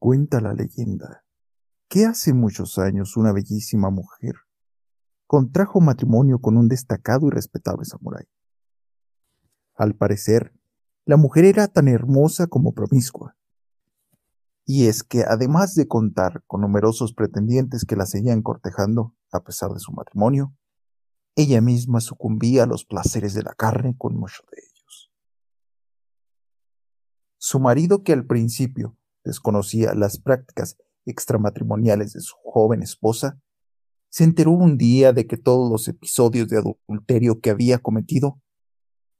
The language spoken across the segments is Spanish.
Cuenta la leyenda que hace muchos años una bellísima mujer contrajo matrimonio con un destacado y respetable samurái. Al parecer, la mujer era tan hermosa como promiscua. Y es que además de contar con numerosos pretendientes que la seguían cortejando a pesar de su matrimonio, ella misma sucumbía a los placeres de la carne con muchos de ellos. Su marido, que al principio desconocía las prácticas extramatrimoniales de su joven esposa, se enteró un día de que todos los episodios de adulterio que había cometido,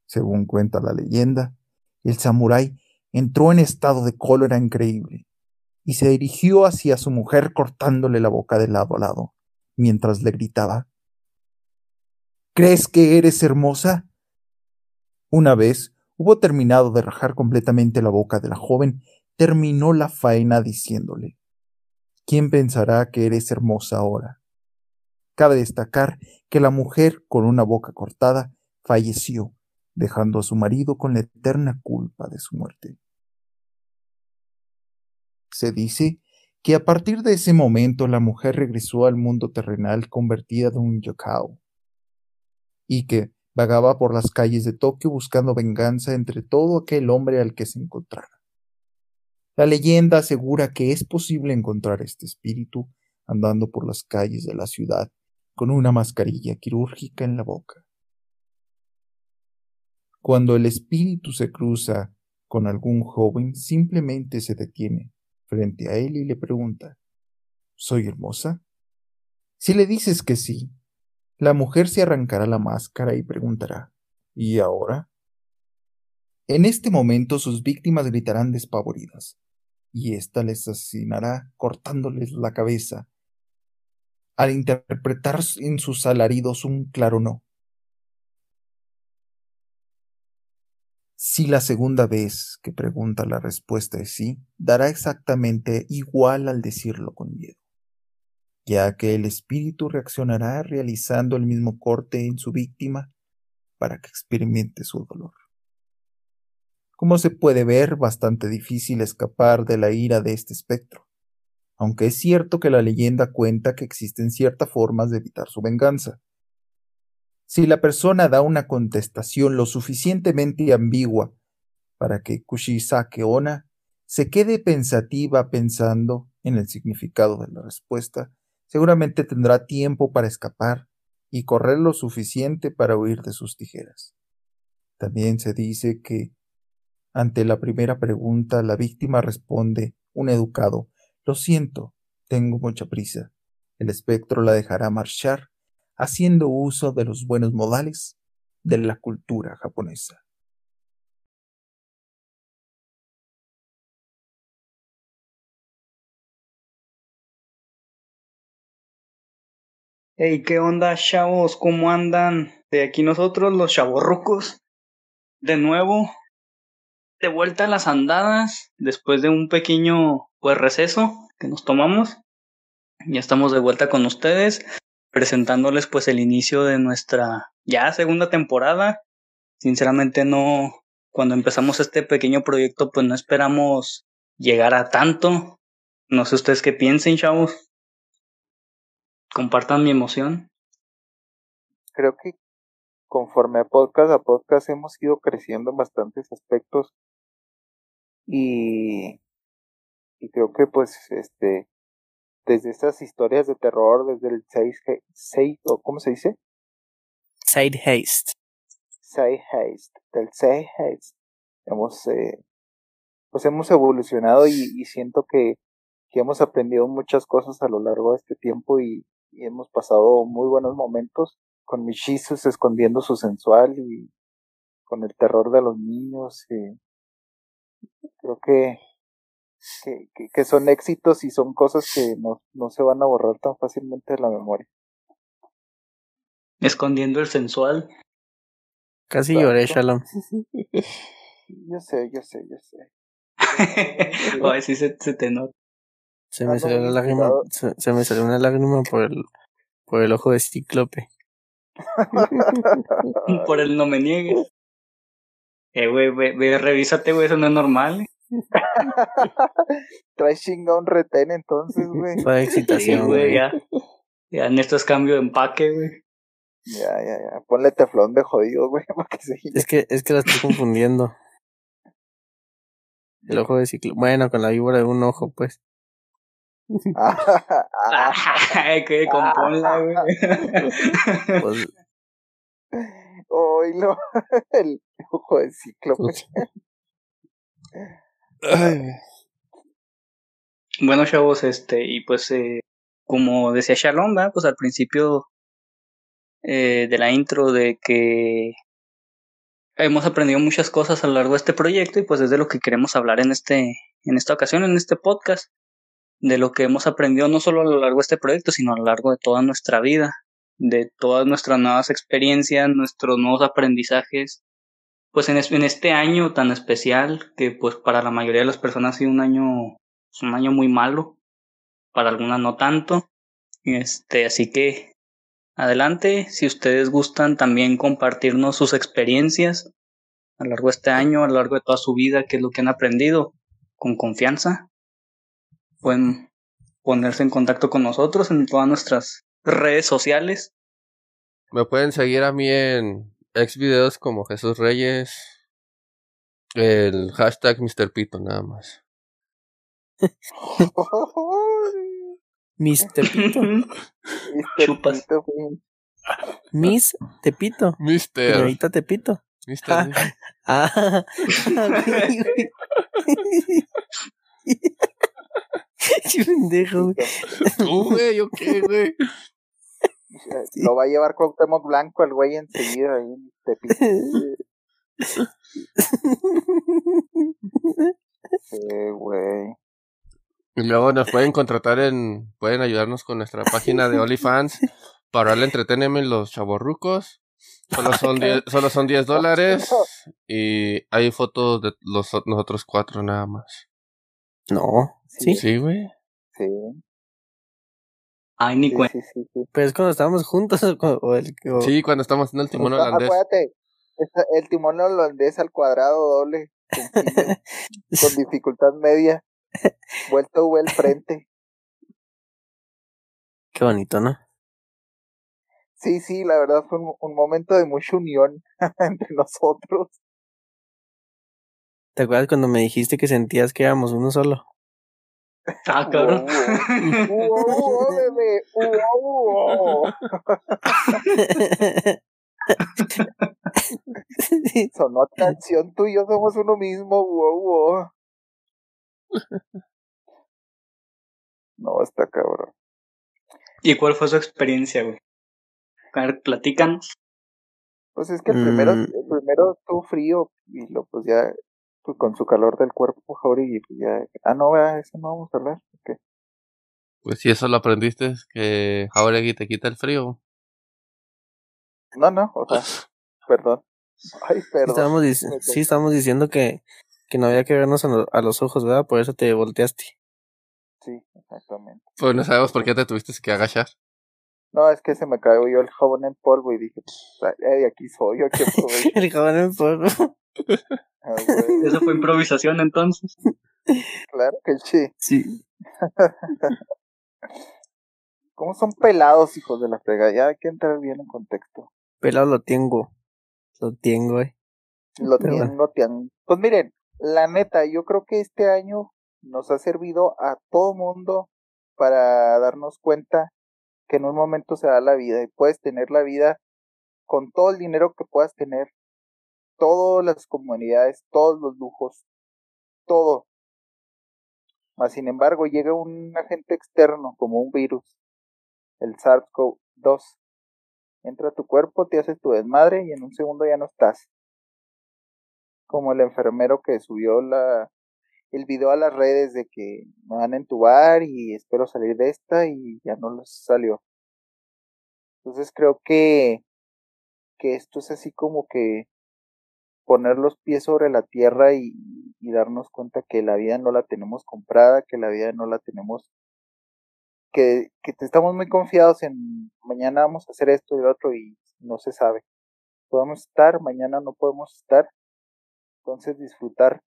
según cuenta la leyenda, el samurái entró en estado de cólera increíble y se dirigió hacia su mujer cortándole la boca de lado a lado, mientras le gritaba ¿Crees que eres hermosa? Una vez hubo terminado de rajar completamente la boca de la joven, terminó la faena diciéndole ¿Quién pensará que eres hermosa ahora? Cabe destacar que la mujer con una boca cortada falleció dejando a su marido con la eterna culpa de su muerte. Se dice que a partir de ese momento la mujer regresó al mundo terrenal convertida en un yokao, y que vagaba por las calles de Tokio buscando venganza entre todo aquel hombre al que se encontrara. La leyenda asegura que es posible encontrar este espíritu andando por las calles de la ciudad con una mascarilla quirúrgica en la boca. Cuando el espíritu se cruza con algún joven, simplemente se detiene frente a él y le pregunta, ¿Soy hermosa? Si le dices que sí, la mujer se arrancará la máscara y preguntará, ¿y ahora? En este momento sus víctimas gritarán despavoridas, y ésta les asesinará cortándoles la cabeza, al interpretar en sus alaridos un claro no. Si la segunda vez que pregunta la respuesta es sí, dará exactamente igual al decirlo con miedo, ya que el espíritu reaccionará realizando el mismo corte en su víctima para que experimente su dolor. Como se puede ver, bastante difícil escapar de la ira de este espectro, aunque es cierto que la leyenda cuenta que existen ciertas formas de evitar su venganza, si la persona da una contestación lo suficientemente ambigua para que Kushisake Ona se quede pensativa pensando en el significado de la respuesta, seguramente tendrá tiempo para escapar y correr lo suficiente para huir de sus tijeras. También se dice que ante la primera pregunta la víctima responde un educado Lo siento, tengo mucha prisa. El espectro la dejará marchar haciendo uso de los buenos modales de la cultura japonesa. Hey, ¿qué onda, chavos? ¿Cómo andan? De aquí nosotros, los chavorrucos. De nuevo, de vuelta a las andadas, después de un pequeño pues, receso que nos tomamos. Ya estamos de vuelta con ustedes presentándoles pues el inicio de nuestra ya segunda temporada. Sinceramente no, cuando empezamos este pequeño proyecto pues no esperamos llegar a tanto. No sé ustedes qué piensen, chavos. Compartan mi emoción. Creo que conforme a podcast a podcast hemos ido creciendo en bastantes aspectos y, y creo que pues este desde estas historias de terror, desde el Side ¿cómo se dice? Side Haste. Side Haste, del Side Haste. Hemos, eh, pues hemos evolucionado y, siento que, que, hemos aprendido muchas cosas a lo largo de este tiempo y, hemos pasado muy buenos momentos con Mishisus escondiendo su sensual y con el terror de los niños. Y creo que que, que, son éxitos y son cosas que no, no se van a borrar tan fácilmente de la memoria. Escondiendo el sensual. Casi lloré, Shalom. yo sé, yo sé, yo sé. Ay, sí se, se te nota. Se me salió una lágrima, se, me salió una lágrima por el, por el ojo de cíclope. por el no me niegues. Eh, güey, ve, revísate, güey, eso no es normal. Traes chingón retén entonces, güey. Fue excitación, Sí, güey. güey, ya. Ya en esto es cambio de empaque, güey. Ya, ya, ya. Ponle teflón de jodido, güey, para que se Es que, es que la estoy confundiendo. El ojo de ciclo. Bueno, con la víbora de un ojo, pues. Ay, que componla, güey. Pues, oílo. El ojo de cíclope. Bueno, chavos, este, y pues, eh, como decía Shalom, ¿verdad? pues al principio eh, de la intro de que hemos aprendido muchas cosas a lo largo de este proyecto y pues es de lo que queremos hablar en este, en esta ocasión, en este podcast, de lo que hemos aprendido no solo a lo largo de este proyecto, sino a lo largo de toda nuestra vida, de todas nuestras nuevas experiencias, nuestros nuevos aprendizajes, pues en, es- en este año tan especial que pues para la mayoría de las personas ha sido un año es un año muy malo, para algunas no tanto. Este, así que adelante, si ustedes gustan también compartirnos sus experiencias a lo largo de este año, a lo largo de toda su vida, qué es lo que han aprendido, con confianza. Pueden ponerse en contacto con nosotros en todas nuestras redes sociales. Me pueden seguir a mí en exvideos como Jesús Reyes. El hashtag Mr. Pito nada más. Miss Tepito. Mister Chupas. Miss Tepito. Mister. Señorita Tepito. Mister. Ah, güey. Qué pendejo, güey. Tú, güey, ¿yo qué, güey? Lo va a llevar Cuauhtémoc Blanco al güey enseguida ahí. Te Sí, güey. Y luego nos pueden contratar en. Pueden ayudarnos con nuestra página de OnlyFans para el entretenimiento los chavorrucos. Solo son 10, solo son 10 dólares. Y hay fotos de los, nosotros cuatro nada más. No, sí. Sí, güey. Sí, Ay, ni sí, cuenta. sí, sí, sí. Pero es cuando estábamos juntos o, el o- Sí, cuando estamos en el timón holandés. Acuérdate, el timón holandés al cuadrado doble, con dificultad media, vuelto V al frente. Qué bonito, ¿no? Sí, sí, la verdad fue un, un momento de mucha unión entre nosotros. ¿Te acuerdas cuando me dijiste que sentías que éramos uno solo? Ah, cabrón. Bebé. Sonó canción, tú y yo somos uno mismo, uo, uo. No, está cabrón. ¿Y cuál fue su experiencia, güey? A ver, platícanos. Pues es que el primero, Mm. el primero estuvo frío y lo pues ya pues con su calor del cuerpo, Jauri, y pues ya, ah no, ¿verdad? eso no vamos a hablar, ok. Pues si eso lo aprendiste, que Jauregui te quita el frío. No, no, o sea, perdón. Ay, perdón. Estábamos sí, estábamos diciendo que, que no había que vernos a, lo- a los ojos, ¿verdad? Por eso te volteaste. Sí, exactamente. Pues no sabemos por qué te tuviste que agachar. No, es que se me cayó yo el jabón en polvo y dije, pues, aquí soy, yo aprovecho. El jabón en polvo. Ah, güey, Eso fue improvisación entonces. claro que sí. Sí. ¿Cómo son pelados, hijos de la frega? Ya hay que entrar bien en contexto. Pelado lo tengo. Lo tengo, eh. Lo lo tienen. Pues miren, la neta, yo creo que este año nos ha servido a todo mundo para darnos cuenta que en un momento se da la vida y puedes tener la vida con todo el dinero que puedas tener, todas las comunidades, todos los lujos, todo. Mas sin embargo, llega un agente externo como un virus, el SARS-CoV-2. Entra a tu cuerpo, te haces tu desmadre y en un segundo ya no estás como el enfermero que subió la el video a las redes de que me van a entubar y espero salir de esta y ya no les salió. Entonces creo que que esto es así como que poner los pies sobre la tierra y, darnos cuenta que la vida no la tenemos comprada, que la vida no la tenemos que, que estamos muy confiados en mañana vamos a hacer esto y lo otro y no se sabe. Podemos estar, mañana no podemos estar entonces disfrutar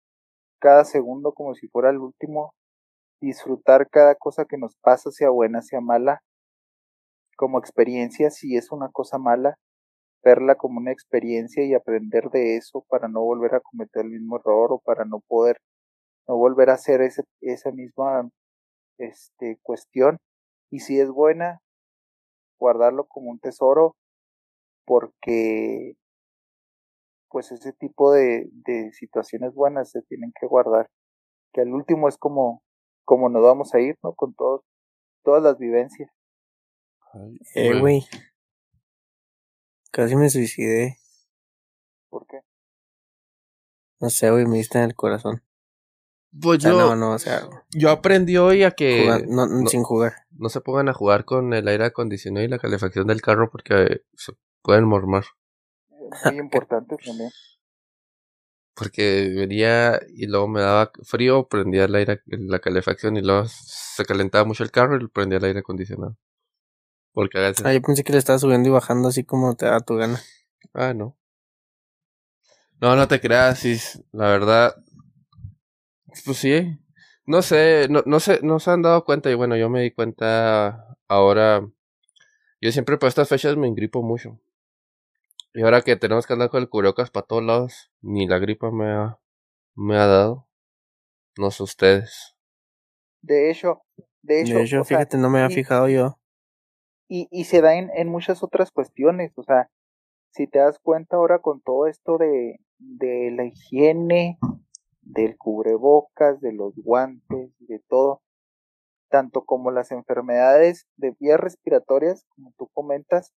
cada segundo como si fuera el último, disfrutar cada cosa que nos pasa, sea buena, sea mala, como experiencia, si es una cosa mala, verla como una experiencia y aprender de eso para no volver a cometer el mismo error o para no poder no volver a hacer ese, esa misma este, cuestión. Y si es buena, guardarlo como un tesoro porque pues ese tipo de, de situaciones buenas se tienen que guardar. Que al último es como, como nos vamos a ir, ¿no? Con todos, todas las vivencias. eh, güey. Casi me suicidé. ¿Por qué? No sé, güey, me diste en el corazón. Pues yo, no, no, o sea, yo aprendí hoy a que jugar- no, no- sin jugar. no se pongan a jugar con el aire acondicionado y la calefacción del carro porque se pueden mormar. Es muy importante también. Porque venía y luego me daba frío, prendía el aire, la calefacción y luego se calentaba mucho el carro y prendía el aire acondicionado. Porque a veces... Ah, yo pensé que le estaba subiendo y bajando así como te da tu gana. Ah, no. No, no te creas, Cis. La verdad. Pues sí. No sé, no, no sé, no se han dado cuenta. Y bueno, yo me di cuenta ahora. Yo siempre por estas fechas me engripo mucho. Y ahora que tenemos que andar con el cubrebocas para todos lados, ni la gripa me ha, me ha dado. No sé ustedes. De hecho, de hecho, De hecho, sea, fíjate, no me había fijado yo. Y, y se da en, en muchas otras cuestiones, o sea, si te das cuenta ahora con todo esto de, de la higiene, del cubrebocas, de los guantes, de todo, tanto como las enfermedades de vías respiratorias, como tú comentas,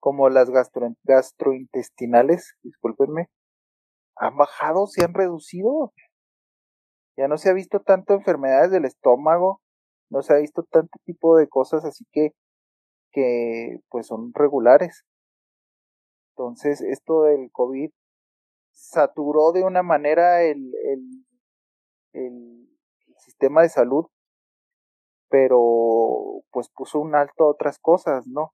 como las gastro- gastrointestinales, discúlpenme, han bajado, se han reducido. Ya no se ha visto tanto enfermedades del estómago, no se ha visto tanto tipo de cosas así que que pues son regulares. Entonces, esto del COVID saturó de una manera el, el, el sistema de salud, pero pues puso un alto a otras cosas, ¿no?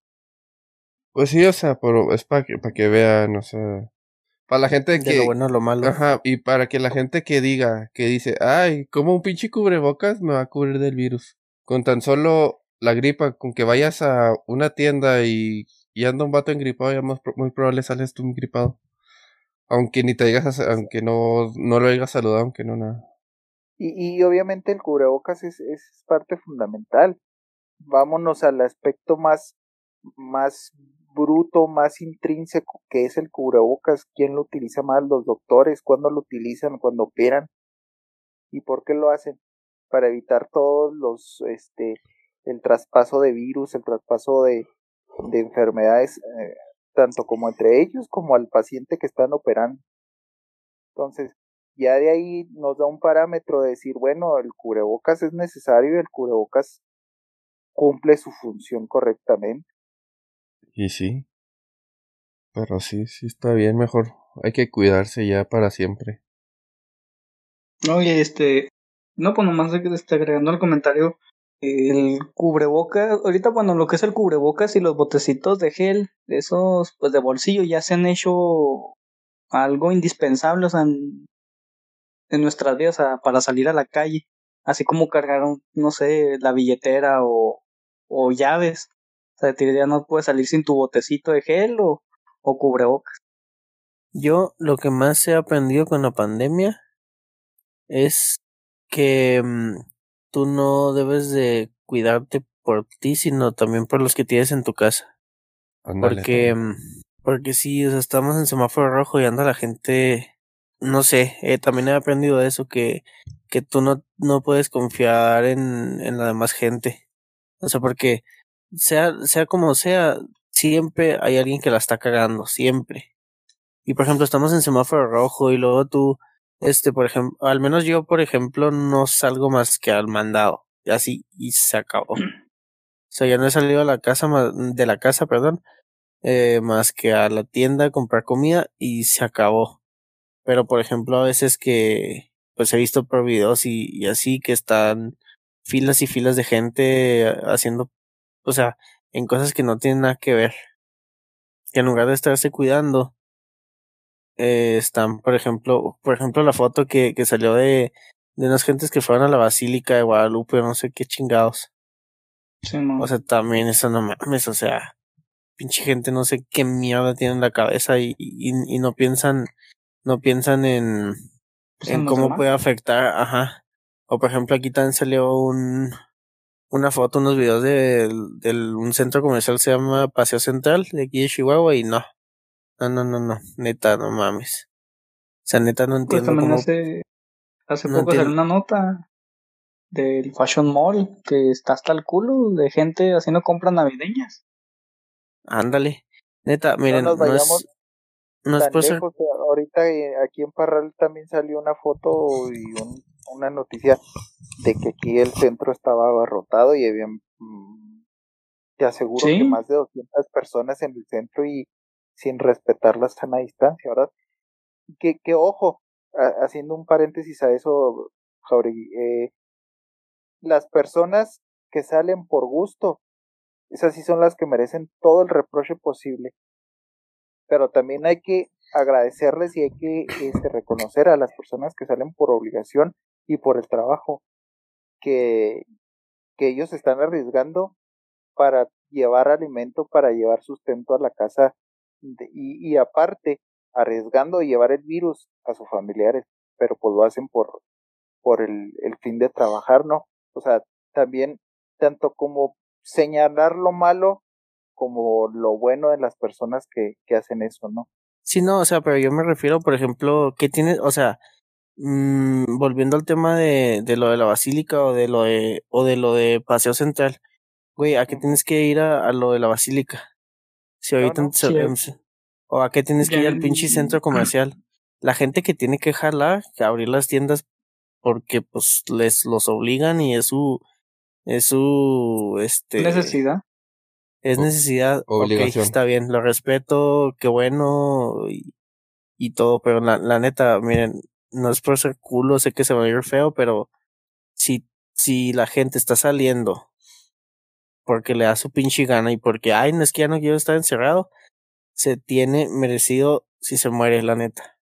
Pues sí, o sea, pero es para que, para que vean, o sea. Para la gente De que. lo bueno a lo malo. Ajá, y para que la gente que diga, que dice, ay, como un pinche cubrebocas me va a cubrir del virus. Con tan solo la gripa, con que vayas a una tienda y, y anda un vato engripado, ya más muy probable sales tú engripado. Aunque ni te digas, aunque no, no lo hayas saludado, aunque no nada. Y, y obviamente el cubrebocas es, es parte fundamental. Vámonos al aspecto más, más bruto, más intrínseco que es el cubrebocas. ¿Quién lo utiliza más? Los doctores. ¿Cuándo lo utilizan? Cuando operan. ¿Y por qué lo hacen? Para evitar todos los, este, el traspaso de virus, el traspaso de, de enfermedades, eh, tanto como entre ellos como al paciente que están operando. Entonces, ya de ahí nos da un parámetro de decir, bueno, el cubrebocas es necesario y el cubrebocas cumple su función correctamente. Y sí. Pero sí, sí está bien, mejor. Hay que cuidarse ya para siempre. Oye, este, no, pues nomás de que esté agregando el comentario, el cubrebocas, ahorita bueno, lo que es el cubrebocas y los botecitos de gel, esos pues de bolsillo ya se han hecho algo indispensable, o sea, en, nuestras vidas para salir a la calle, así como cargar, no sé, la billetera o, o llaves, o sea, ya no puedes salir sin tu botecito de gel o, o cubrebocas. Yo lo que más he aprendido con la pandemia es que mm, tú no debes de cuidarte por ti, sino también por los que tienes en tu casa. Ándale. Porque, mm, porque sí, o sea, estamos en semáforo rojo y anda la gente, no sé, eh, también he aprendido eso, que, que tú no, no puedes confiar en, en la demás gente. O sea, porque sea, sea como sea, siempre hay alguien que la está cagando, siempre. Y por ejemplo, estamos en semáforo rojo y luego tú, este, por ejemplo, al menos yo, por ejemplo, no salgo más que al mandado. Y así, y se acabó. O sea, ya no he salido a la casa, de la casa, perdón, eh, más que a la tienda a comprar comida y se acabó. Pero por ejemplo, a veces que, pues he visto por videos y, y así que están filas y filas de gente haciendo, o sea, en cosas que no tienen nada que ver. Que en lugar de estarse cuidando, eh, están, por ejemplo, por ejemplo, la foto que, que salió de, de unas gentes que fueron a la Basílica de Guadalupe, no sé qué chingados. Sí, no. O sea, también eso no mames, o sea, pinche gente no sé qué mierda tiene en la cabeza y, y, y no piensan, no piensan en, Pues en cómo demás. puede afectar, ajá. O por ejemplo, aquí también salió un, una foto, unos videos de, del un centro comercial se llama Paseo Central de aquí de Chihuahua y no. No, no, no, no, neta, no mames. O sea, neta no Pues entiendo también cómo, hace, hace no poco salió una nota del Fashion Mall que está hasta el culo de gente haciendo compras navideñas. ándale. Neta, No miren, nos no vayamos es, no es tan por ser, lejos. Ahorita eh, aquí en Parral también salió una foto y un- una noticia de que aquí el centro estaba abarrotado y habían, mm, te aseguro que más de 200 personas en el centro y sin respetar la sana distancia, ¿verdad? Que, que ojo, haciendo un paréntesis a eso, Jauregui, eh, las personas que salen por gusto, esas sí son las que merecen todo el reproche posible pero también hay que agradecerles y hay que este, reconocer a las personas que salen por obligación y por el trabajo, que, que ellos están arriesgando para llevar alimento, para llevar sustento a la casa de- y, y aparte arriesgando llevar el virus a sus familiares, pero pues lo hacen por, por el, el fin de trabajar, ¿no? O sea, también tanto como señalar lo malo como lo bueno de las personas que, que hacen eso, ¿no? sí, no, o sea, pero yo me refiero, por ejemplo, que tiene, o sea, mm, volviendo al tema de, de lo de la basílica o de lo de, o de lo de Paseo Central, güey, ¿a qué tienes que ir a, a lo de la basílica? Si No, ahorita, no, se- sí, em, se- o a qué tienes que ya ir al pinche en- centro comercial. La gente que tiene que jalar, que abrir las tiendas porque pues les los obligan y es su, es su, este, necesidad. es necesidad, ok, obligación. está bien, lo respeto, qué bueno y, y todo, pero la, la neta, miren, no es por ser culo, sé que se va a ir feo, pero si, si la gente está saliendo porque le da su pinche gana y porque, ay, no es que ya no quiero estar encerrado, se tiene merecido si se muere, la neta.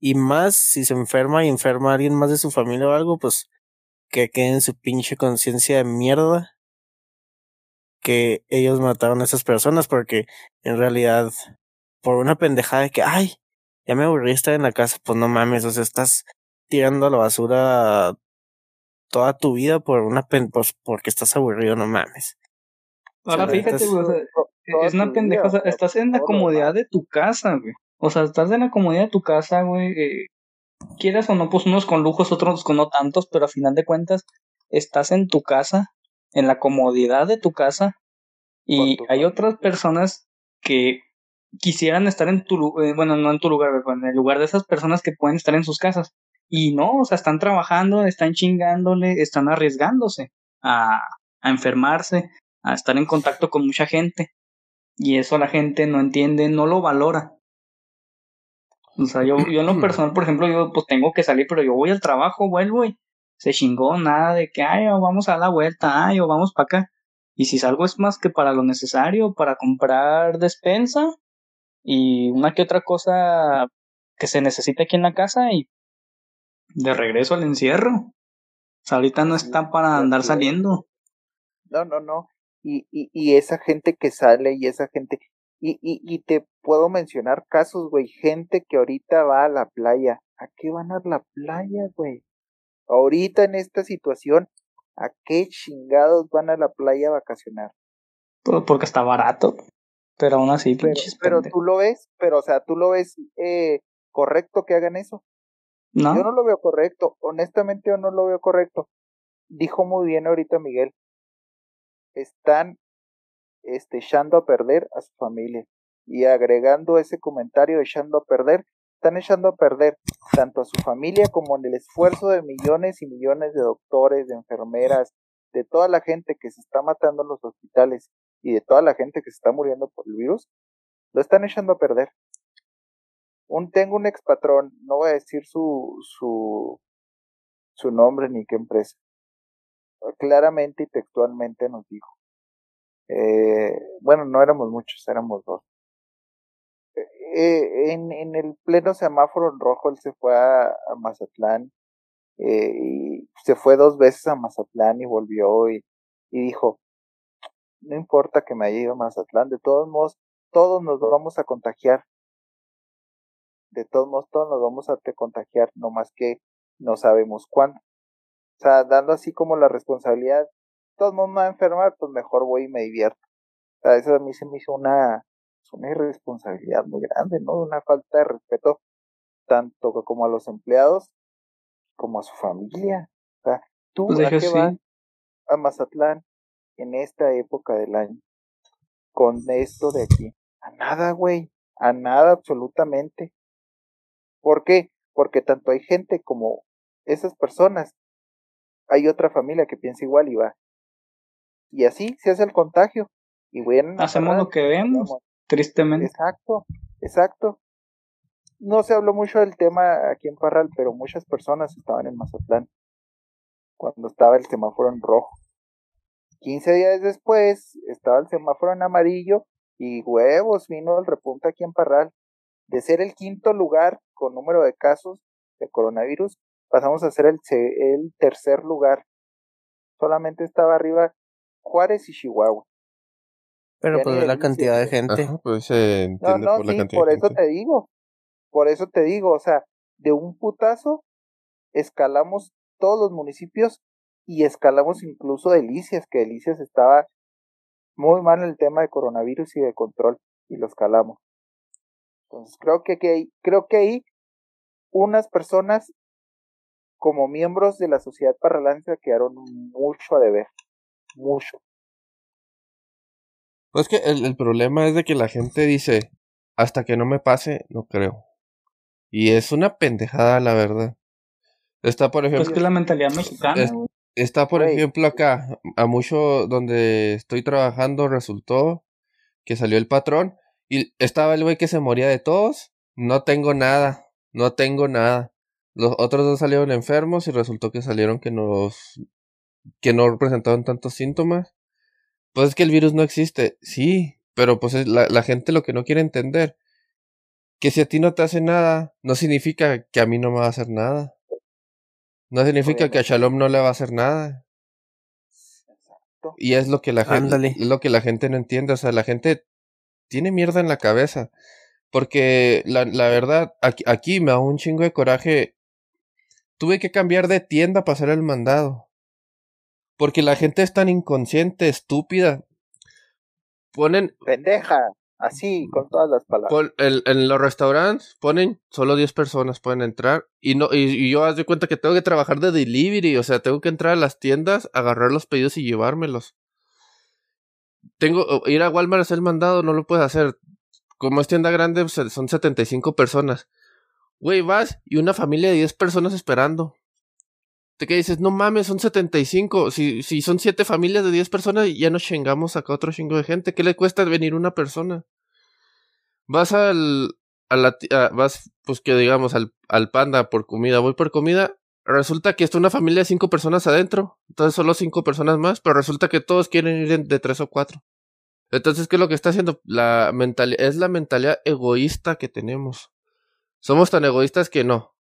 Y más si se enferma y enferma a alguien más de su familia o algo, pues que quede en su pinche conciencia de mierda que ellos mataron a esas personas porque en realidad por una pendejada de que, ay, ya me aburrí estar en la casa, pues no mames, o sea, estás tirando a la basura toda tu vida por una pen pues porque estás aburrido, no mames. O sea, Ahora fíjate, es- güey, o sea, es una pendeja, o sea, estás en la comodidad de tu casa, güey. O sea, estás en la comodidad de tu casa, güey. eh, quieras o no, pues unos con lujos, otros con no tantos, pero a final de cuentas, estás en tu casa, en la comodidad de tu casa, y tu hay otras personas que quisieran estar en tu lugar, bueno, no en tu lugar, pero en el lugar de esas personas que pueden estar en sus casas. Y no, o sea, están trabajando, están chingándole, están arriesgándose a, a enfermarse, a estar en contacto con mucha gente. Y eso la gente no entiende, no lo valora. O sea, yo, yo en lo personal, por ejemplo, yo pues tengo que salir, pero yo voy al trabajo, vuelvo y se chingó, nada de que, ay, o vamos a la vuelta, ay, o vamos para acá. Y si salgo es más que para lo necesario, para comprar despensa y una que otra cosa que se necesita aquí en la casa y de regreso al encierro. O sea, ahorita no está para andar saliendo. No, no, no. Y, y, y esa gente que sale y esa gente. Y, y, y te puedo mencionar casos, güey. Gente que ahorita va a la playa. ¿A qué van a la playa, güey? Ahorita en esta situación, ¿a qué chingados van a la playa a vacacionar? Todo porque está barato. Pero aún así, Pero, pero tú lo ves, pero o sea, tú lo ves eh, correcto que hagan eso. ¿No? Yo no lo veo correcto, honestamente yo no lo veo correcto. Dijo muy bien ahorita Miguel, están este, echando a perder a su familia. Y agregando ese comentario, echando a perder, están echando a perder tanto a su familia como en el esfuerzo de millones y millones de doctores, de enfermeras, de toda la gente que se está matando en los hospitales y de toda la gente que se está muriendo por el virus, lo están echando a perder. Un, tengo un expatrón, no voy a decir su, su, su nombre ni qué empresa, claramente y textualmente nos dijo, eh, bueno, no éramos muchos, éramos dos. eh, en, en el pleno semáforo en rojo él se fue a, a Mazatlán eh, y se fue dos veces a Mazatlán y volvió y, y dijo, no importa que me haya ido a Mazatlán, de todos modos, todos nos vamos a contagiar. De todos modos, todos nos vamos a contagiar, no más que no sabemos cuándo. O sea, dando así como la responsabilidad, todos modos me va a enfermar, pues mejor voy y me divierto. O sea, eso a mí se me hizo una, una irresponsabilidad muy grande, ¿no? Una falta de respeto tanto como a los empleados como a su familia. O sea, tú Pues a qué sí. vas a Mazatlán en esta época del año con esto de aquí. A nada, güey. A nada absolutamente. ¿Por qué? Porque tanto hay gente como esas personas. Hay otra familia que piensa igual y va. Y así se hace el contagio. Y bueno, Hacemos lo que vemos, tristemente. Exacto, exacto. No se habló mucho del tema aquí en Parral, pero muchas personas estaban en Mazatlán cuando estaba el semáforo en rojo. 15 días después estaba el semáforo en amarillo y huevos vino el repunte aquí en Parral. De ser el quinto lugar con número de casos de coronavirus, pasamos a ser el, se- el tercer lugar. Solamente estaba arriba Juárez y Chihuahua. Pero Ya pues la cantidad de gente. Ajá, pues se No, entiende no, por la sí, cantidad por de eso gente. te digo. Por eso te digo, o sea, de un putazo escalamos todos los municipios y escalamos incluso Delicias, que Delicias estaba muy mal en el tema de coronavirus y de control y lo escalamos. Entonces creo que, que creo que ahí unas personas como miembros de la sociedad parralanza quedaron mucho a deber, mucho. Pues que el, el problema es de que la gente dice, hasta que no me pase, no creo. Y es una pendejada, la verdad. Está, por Pues ejemplo, que es la mentalidad mexicana, es- está, por ejemplo, acá, a mucho donde estoy trabajando resultó que salió el patrón y estaba el güey que se moría de todos. No tengo nada, no tengo nada. Los otros dos salieron enfermos y resultó que salieron que nos, que no presentaban tantos síntomas. Pues es que el virus no existe, sí, pero pues es la, la gente lo que no quiere entender, que si a ti no te hace nada, no significa que a mí no me va a hacer nada. No significa que a. Shalom no le va a hacer nada. Exacto. Y es lo que la gente, es lo que la gente no entiende. O sea, la gente tiene mierda en la cabeza. Porque la, la verdad, aquí, aquí me da un chingo de coraje. Tuve que cambiar de tienda para hacer el mandado. Porque la gente es tan inconsciente, estúpida. Ponen, Pendeja, así, con todas las palabras. pon- en los restaurantes ponen solo 10 personas pueden entrar. Y no, y, y yo haz de cuenta que tengo que trabajar de delivery. O sea, tengo que entrar a las tiendas, agarrar los pedidos y llevármelos. Tengo, ir a Walmart a hacer mandado, no lo puedes hacer. Como es tienda grande, son 75 personas. Güey, vas y una familia de 10 personas esperando. Te que dices, no mames, son 75. Si, si son 7 familias de 10 personas, ya nos chingamos acá otro chingo de gente. ¿Qué le cuesta venir una persona? Vas al. A la, vas, pues que digamos, al, al panda por comida. Voy por comida. Resulta que está una familia de 5 personas adentro. Entonces solo 5 personas más. Pero resulta que todos quieren ir de, 3 o 4. Entonces, ¿qué es lo que está haciendo? La mentalidad, es la mentalidad egoísta que tenemos. Somos tan egoístas que no.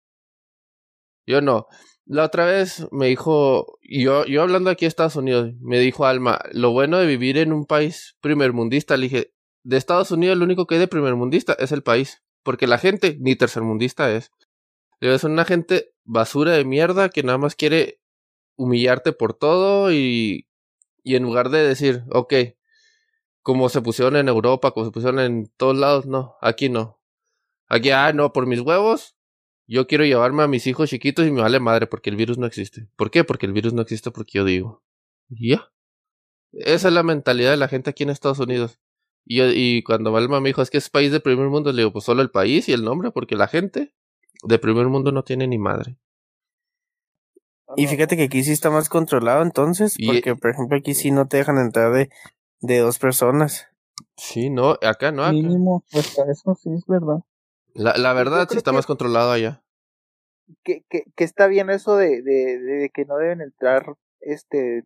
Yo no. La otra vez me dijo, y yo, yo hablando aquí de Estados Unidos, me dijo Alma, lo bueno de vivir en un país primermundista, le dije, de Estados Unidos lo único que hay de primermundista es el país, porque la gente ni tercermundista es. Digo, Es una gente basura de mierda que nada más quiere humillarte por todo y, y en lugar de decir, ok, como se pusieron en Europa, como se pusieron en todos lados, no, aquí no. Aquí, ah, no, por mis huevos, yo quiero llevarme a mis hijos chiquitos y me vale madre porque el virus no existe. ¿Por qué? Porque el virus no existe porque yo digo. Ya. Esa es la mentalidad de la gente aquí en Estados Unidos. Y, yo- y cuando Valma me dijo, es que es país de primer mundo, le digo, pues solo el país y el nombre, porque la gente de primer mundo no tiene ni madre. No, Y fíjate que aquí sí está más controlado entonces, Y- porque por ejemplo aquí sí no te dejan entrar de, de dos personas. Sí, no, acá no. acá- Mínimo, pues para eso sí es verdad. La, la verdad sí está que- más controlado allá. que, que, que está bien eso de, de, de que no deben entrar, este,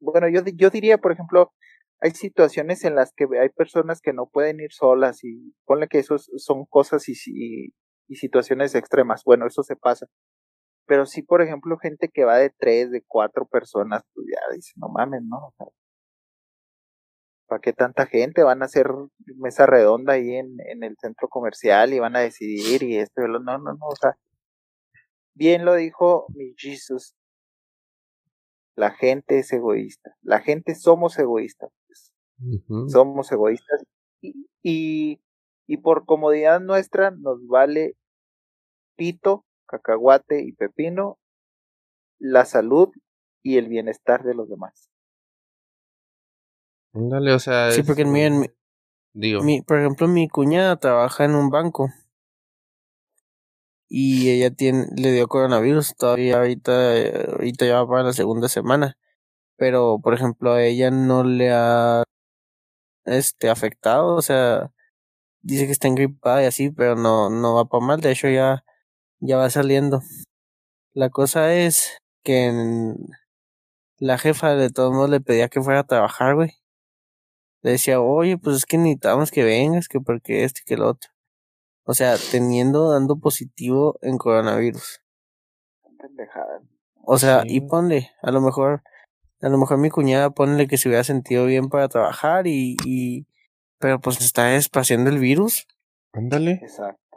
bueno, yo, yo diría, por ejemplo, hay situaciones en las que hay personas que no pueden ir solas y ponle que eso son cosas y, y, y situaciones extremas. Bueno, eso se pasa. Pero sí, por ejemplo, gente que va de tres, de cuatro personas, pues ya dice, no mames, ¿no? ¿Para qué tanta gente? Van a hacer mesa redonda ahí en, en el centro comercial y van a decidir y esto, no, no, no, o sea, bien lo dijo mi Jesus, la gente es egoísta, la gente somos egoístas, pues. somos egoístas y, y, y por comodidad nuestra nos vale pito, cacahuate y pepino la salud y el bienestar de los demás. Dale, o sea. Sí, porque miren, digo. Mi, por ejemplo, mi cuñada trabaja en un banco y ella tiene, le dio coronavirus todavía ahorita, ahorita ya va para la segunda semana. Pero, por ejemplo, a ella no le ha este afectado, o sea, dice que está engripada y así, pero no, no va para mal, de hecho ya, ya va saliendo. La cosa es que en, la jefa de todos modos le pedía que fuera a trabajar, güey. Le decía, oye, pues es que necesitamos que vengas, que porque este y que el otro. O sea, teniendo, dando positivo en coronavirus. O sea, y ponle, a lo mejor, a lo mejor mi cuñada ponle que se hubiera sentido bien para trabajar y, y pero pues está espaciando el virus. Ándale. Exacto.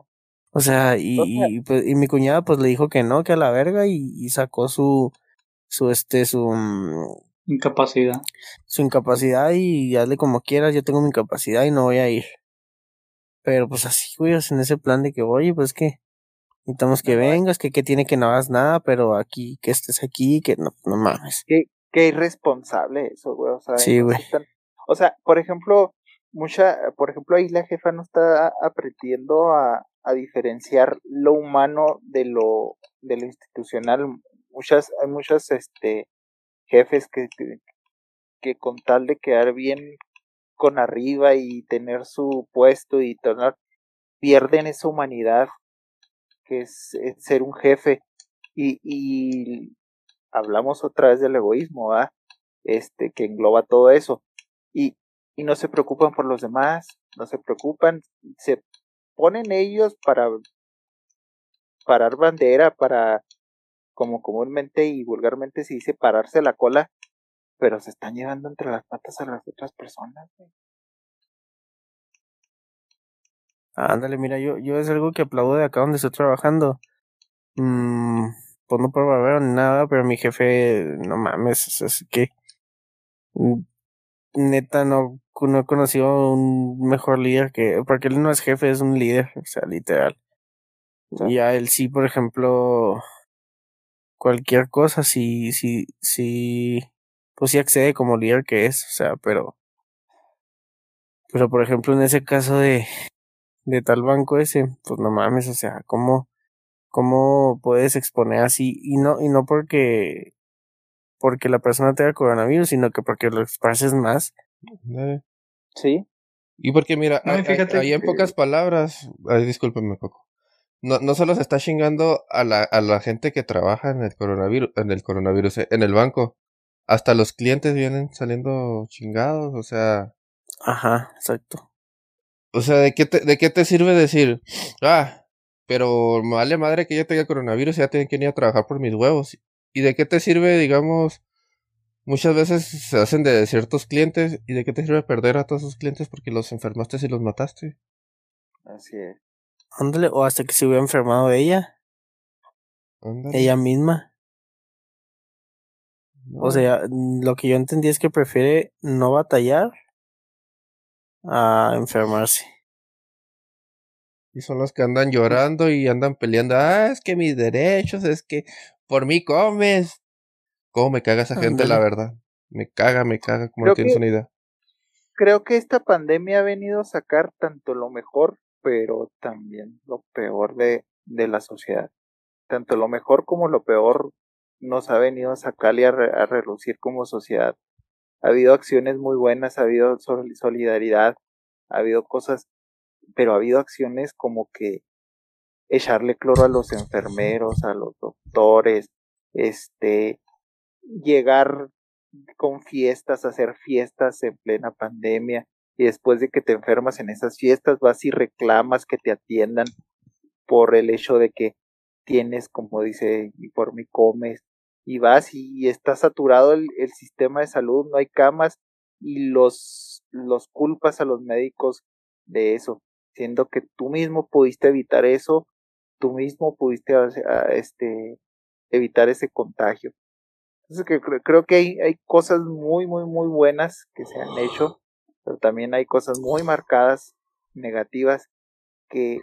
O sea, y, y, pues, y mi cuñada pues le dijo que no, que a la verga y, y sacó su, su este, su mm, incapacidad. Su incapacidad y hazle como quieras, yo tengo mi incapacidad y no voy a ir. Pero pues así, güey, en ese plan de que, oye, pues que necesitamos que vengas, que, que tiene que no hagas nada, pero aquí, que estés aquí, que no, no mames. Qué, qué irresponsable eso, güey, o sea. Sí, güey. O sea, por ejemplo, mucha, por ejemplo, ahí la jefa no está aprendiendo a, a diferenciar lo humano de lo, de lo institucional. Muchas, hay muchos, este, jefes que, que, con tal de quedar bien con arriba y tener su puesto y tener, pierden esa humanidad que es, ser un jefe y, y hablamos otra vez del egoísmo, ¿va? Este, que engloba todo eso y, y no se preocupan por los demás, no se preocupan, se ponen ellos para parar bandera, para, como comúnmente y vulgarmente se dice, pararse la cola pero se están llevando entre las patas a las otras personas. Ándale, mira, yo, yo es algo que aplaudo de acá donde estoy trabajando. Mm, pues no por nada, pero mi jefe, no mames, es que mm, neta no, no he conocido un mejor líder que, porque él no es jefe, es un líder, o sea, literal. Y a él sí, por ejemplo, cualquier cosa, si, si, si pues sí accede como líder que es, o sea, pero, pero por ejemplo en ese caso de, de tal banco ese, pues no mames, o sea, ¿cómo, cómo puedes exponer así? Y no, y no porque, porque la persona tenga coronavirus, sino que porque lo expreses más. Sí. Y porque mira, ahí en pocas palabras, ay, discúlpeme Coco. No, no solo se está chingando a la, a la gente que trabaja en el coronavirus, en el coronavirus, en el banco, hasta los clientes vienen saliendo chingados, o sea. Ajá, exacto. O sea, ¿de qué te, de qué te sirve decir, ah, pero vale madre que yo tenga coronavirus y ya tienen que ir a trabajar por mis huevos? ¿Y de qué te sirve, digamos, muchas veces se hacen de ciertos clientes y de qué te sirve perder a todos esos clientes porque los enfermaste y los mataste? Así es. Ándale, o hasta que se hubiera enfermado ella. Ella misma. O sea, lo que yo entendí es que prefiere no batallar a enfermarse. Y son los que andan llorando y andan peleando. Ah, es que mis derechos, es que por mí comes. ¿Cómo me caga esa gente, la verdad? Me caga, me caga, como no tienes una idea. Creo que esta pandemia ha venido a sacar tanto lo mejor, pero también lo peor de, de la sociedad. Tanto lo mejor como lo peor nos ha venido a sacar y a, relucir como sociedad. Ha habido acciones muy buenas, ha habido solidaridad, ha habido cosas, pero ha habido acciones como que echarle cloro a los enfermeros, a los doctores, este, llegar con fiestas, hacer fiestas en plena pandemia y después de que te enfermas en esas fiestas vas y reclamas que te atiendan por el hecho de que tienes, como dice, y por mí comes, y vas y, está saturado el, el, sistema de salud, no hay camas, y los, los culpas a los médicos de eso, siendo que tú mismo pudiste evitar eso, tú mismo pudiste este, evitar ese contagio. Entonces que creo, que hay, hay cosas muy, muy, muy buenas que se han hecho, pero también hay cosas muy marcadas, negativas, que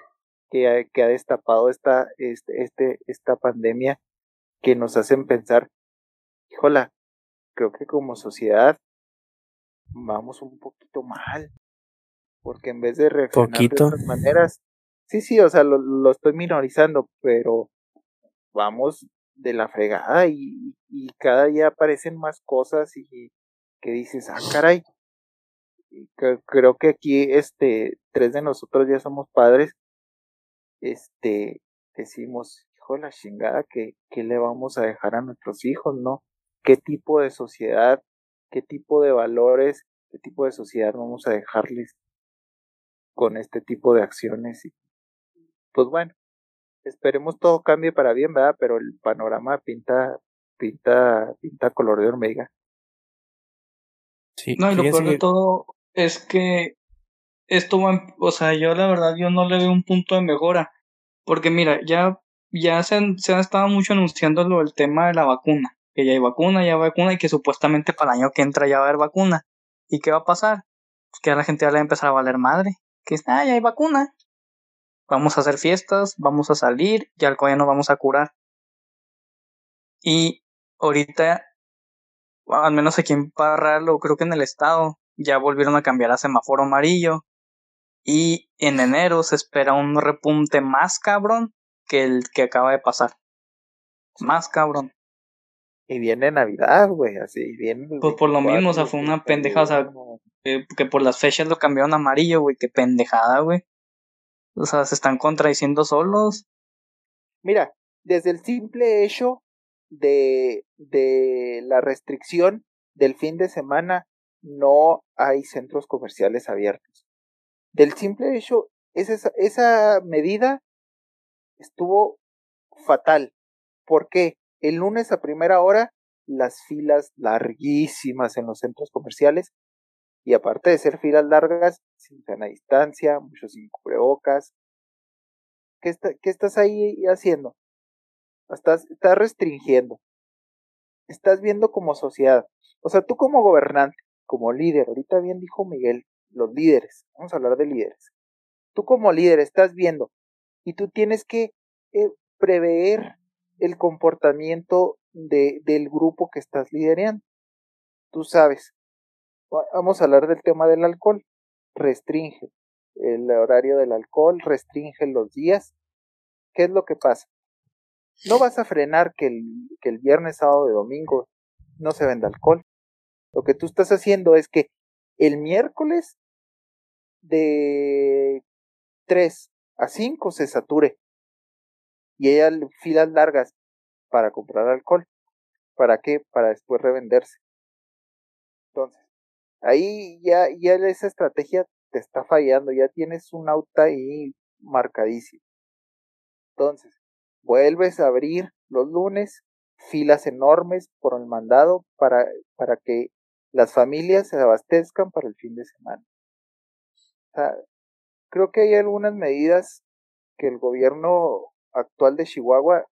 que ha, que ha destapado esta, este, este, esta pandemia que nos hacen pensar, híjola, creo que como sociedad vamos un poquito mal, porque en vez de reaccionar de otras maneras, sí, sí, o sea, lo, lo, estoy minorizando, pero vamos de la fregada y, y cada día aparecen más cosas y que dices, ah, caray, creo que aquí, este, tres de nosotros ya somos padres este, decimos, hijo de la chingada, ¿qué, ¿qué le vamos a dejar a nuestros hijos, no? ¿Qué tipo de sociedad, qué tipo de valores, qué tipo de sociedad vamos a dejarles con este tipo de acciones? Pues bueno, esperemos todo cambie para bien, ¿verdad? Pero el panorama pinta, pinta, pinta color de hormiga. Sí, no, y lo peor de todo es que esto va, o sea, yo la verdad yo no le veo un punto de mejora, porque mira, ya, ya se, se ha estado mucho anunciando lo del tema de la vacuna, que ya hay vacuna, ya hay vacuna y que supuestamente para el año que entra ya va a haber vacuna. ¿Y qué va a pasar? Pues que a la gente ya le va a empezar a valer madre, que ah, ya hay vacuna. Vamos a hacer fiestas, vamos a salir, ya al ya nos vamos a curar. Y ahorita, al menos aquí en Parral o creo que en el estado, ya volvieron a cambiar a semáforo amarillo y en enero se espera un repunte más cabrón que el que acaba de pasar. Más cabrón. Y viene Navidad, güey, así viene. Pues por lo mismo, o sea, fue una pendejada, o sea, que, por las fechas lo cambiaron a amarillo, güey, qué pendejada, güey. O sea, se están contradiciendo solos. Mira, desde el simple hecho de, de la restricción del fin de semana, no hay centros comerciales abiertos del simple hecho, esa, esa medida estuvo fatal. porque El lunes a primera hora, las filas larguísimas en los centros comerciales, y aparte de ser filas largas, sin sana distancia, muchos sin cubrebocas. ¿Qué, ¿Qué estás ahí haciendo? Estás, restringiendo. Estás viendo como sociedad. O sea, tú como gobernante, como líder, ahorita bien dijo Miguel, los líderes, vamos a hablar de líderes. Tú como líder estás viendo y tú tienes que eh, prever el comportamiento de, del grupo que estás liderando. Tú sabes, vamos a hablar del tema del alcohol. Restringe el horario del alcohol, restringe los días. ¿Qué es lo que pasa? No vas a frenar que el, que el viernes, sábado y domingo no se venda alcohol. Lo que tú estás haciendo es que el miércoles de 3 a 5 se sature y hay filas largas para comprar alcohol. ¿Para qué? Para después revenderse. Entonces, ahí ya, ya esa estrategia te está fallando, ya tienes un auto ahí marcadísimo. Entonces, vuelves a abrir los lunes, filas enormes por el mandado para, para que las familias se abastezcan para el fin de semana. creo que hay algunas medidas que el gobierno actual de Chihuahua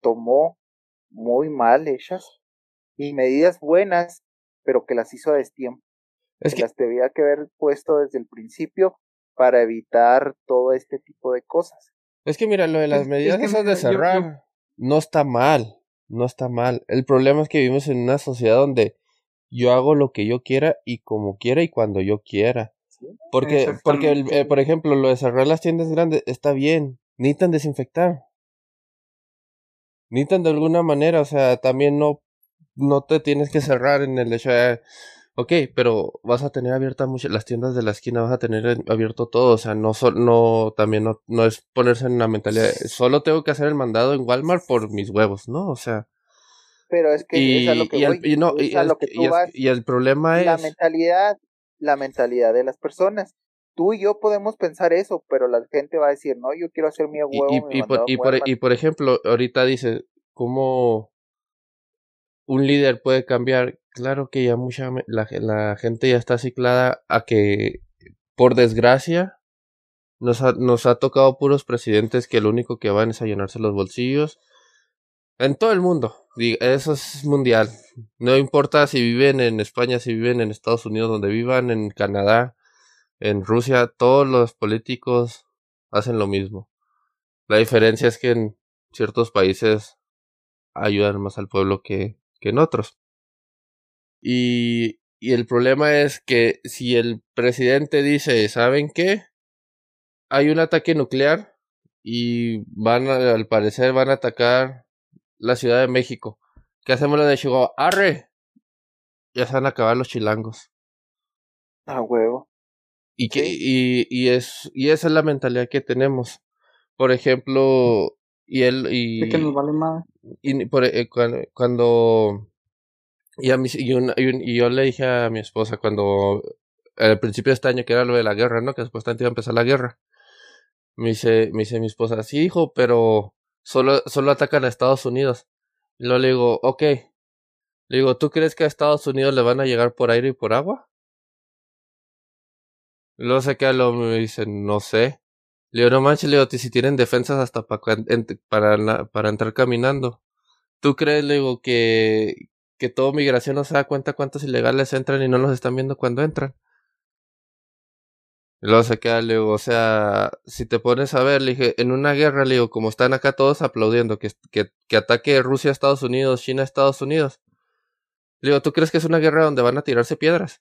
tomó muy mal hechas y medidas buenas, pero que las hizo a destiempo. Es que las debía que haber puesto desde el principio para evitar todo este tipo de cosas. Es que mira, lo de las medidas esas de cerrar no está mal, no está mal. El problema es que vivimos en una sociedad donde yo hago lo que yo quiera y como quiera y cuando yo quiera. Porque, porque eh, por ejemplo, lo de cerrar las tiendas grandes está bien. Necesitan desinfectar. Necesitan de alguna manera, o sea, también no, no te tienes que cerrar en el hecho de, ok, pero vas a tener abiertas muchas, las tiendas de la esquina, vas a tener abierto todo, o sea, no, no, también no, no es ponerse en una mentalidad, solo tengo que hacer el mandado en Walmart por mis huevos, ¿no? O sea, Pero es que y, es a lo que y, voy, el, y no, es y, a es- lo que tú y es- vas. y el problema la mentalidad, la mentalidad de las personas. Tú y yo podemos pensar eso, pero la gente va a decir, no, yo quiero hacer mi huevo, y, y y, por, huevo". y por ejemplo, ahorita dice, ¿cómo un líder puede cambiar? Claro que ya mucha la, gente ya está ciclada a que, por desgracia, nos ha, nos ha tocado puros presidentes que lo único que van es a llenarse los bolsillos. En todo el mundo. Eso es mundial. No importa si viven en España, si viven en Estados Unidos, donde vivan, en Canadá, en Rusia, todos los políticos hacen lo mismo. La diferencia es que en ciertos países ayudan más al pueblo que, que en otros. Y, y el problema es que si el presidente dice, ¿saben qué? Hay un ataque nuclear y van a- al parecer van a atacar la Ciudad de México. ¿Qué hacemos lo de Chihuahua? ¡Arre! Ya se van a acabar los chilangos. A huevo. Y, que, y, y, es, y esa es la mentalidad que tenemos. Por ejemplo, y él y, que nos vale más. y por, eh, cuando, cuando y, a mis- y, una- y un- y yo le dije a mi esposa cuando al principio de este año que era lo de la guerra, ¿no? Que supuestamente iba a empezar la guerra. Me dice, me dice mi esposa, sí, hijo, pero solo, solo atacan a Estados Unidos. Y luego le digo, ok. Le digo, ¿tú crees que a Estados Unidos le van a llegar por aire y por agua? Luego se queda, luego me dice, no sé. Le no manches, le digo, si tienen defensas hasta para, entrar caminando. ¿Tú crees, le que, que todo migración no se da cuenta cuántos ilegales entran y no los están viendo cuando entran? Y luego se queda, le digo, o sea, si te pones a ver, le dije, en una guerra, le digo, como están acá todos aplaudiendo, que, que, que ataque Rusia a Estados Unidos, China a Estados Unidos. Le digo, ¿tú crees que es una guerra donde van a tirarse piedras?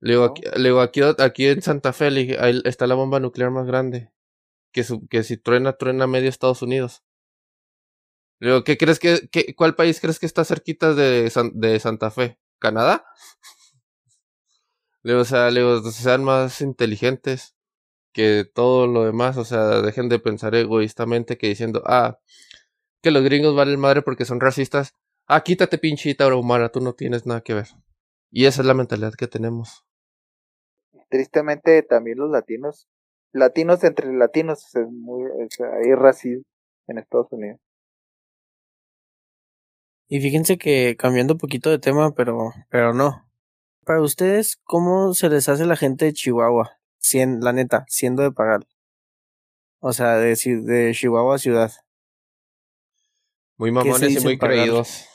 Le digo, No. aquí, le digo, aquí, aquí en Santa Fe, le dije, ahí está la bomba nuclear más grande. Que, su- que si truena, truena medio Estados Unidos. Le digo, ¿qué crees que, qué- cuál país crees que está cerquita de, San- de Santa Fe? ¿Canadá? Le digo, o sea, le digo, sean más inteligentes que todo lo demás, o sea, dejen de pensar egoístamente que diciendo, ah, que los gringos valen madre porque son racistas. Ah, quítate pinchita humana, tú no tienes nada que ver. Y esa es la mentalidad que tenemos. Tristemente también los latinos, latinos entre latinos, es muy, es- hay racismo en Estados Unidos. Y fíjense que cambiando un poquito de tema, pero, pero no. Para ustedes, ¿cómo se les hace la gente de Chihuahua? Cien, la neta, siendo de Pagal. O sea, de, de Chihuahua a ciudad. Muy mamones y muy pagar? creídos.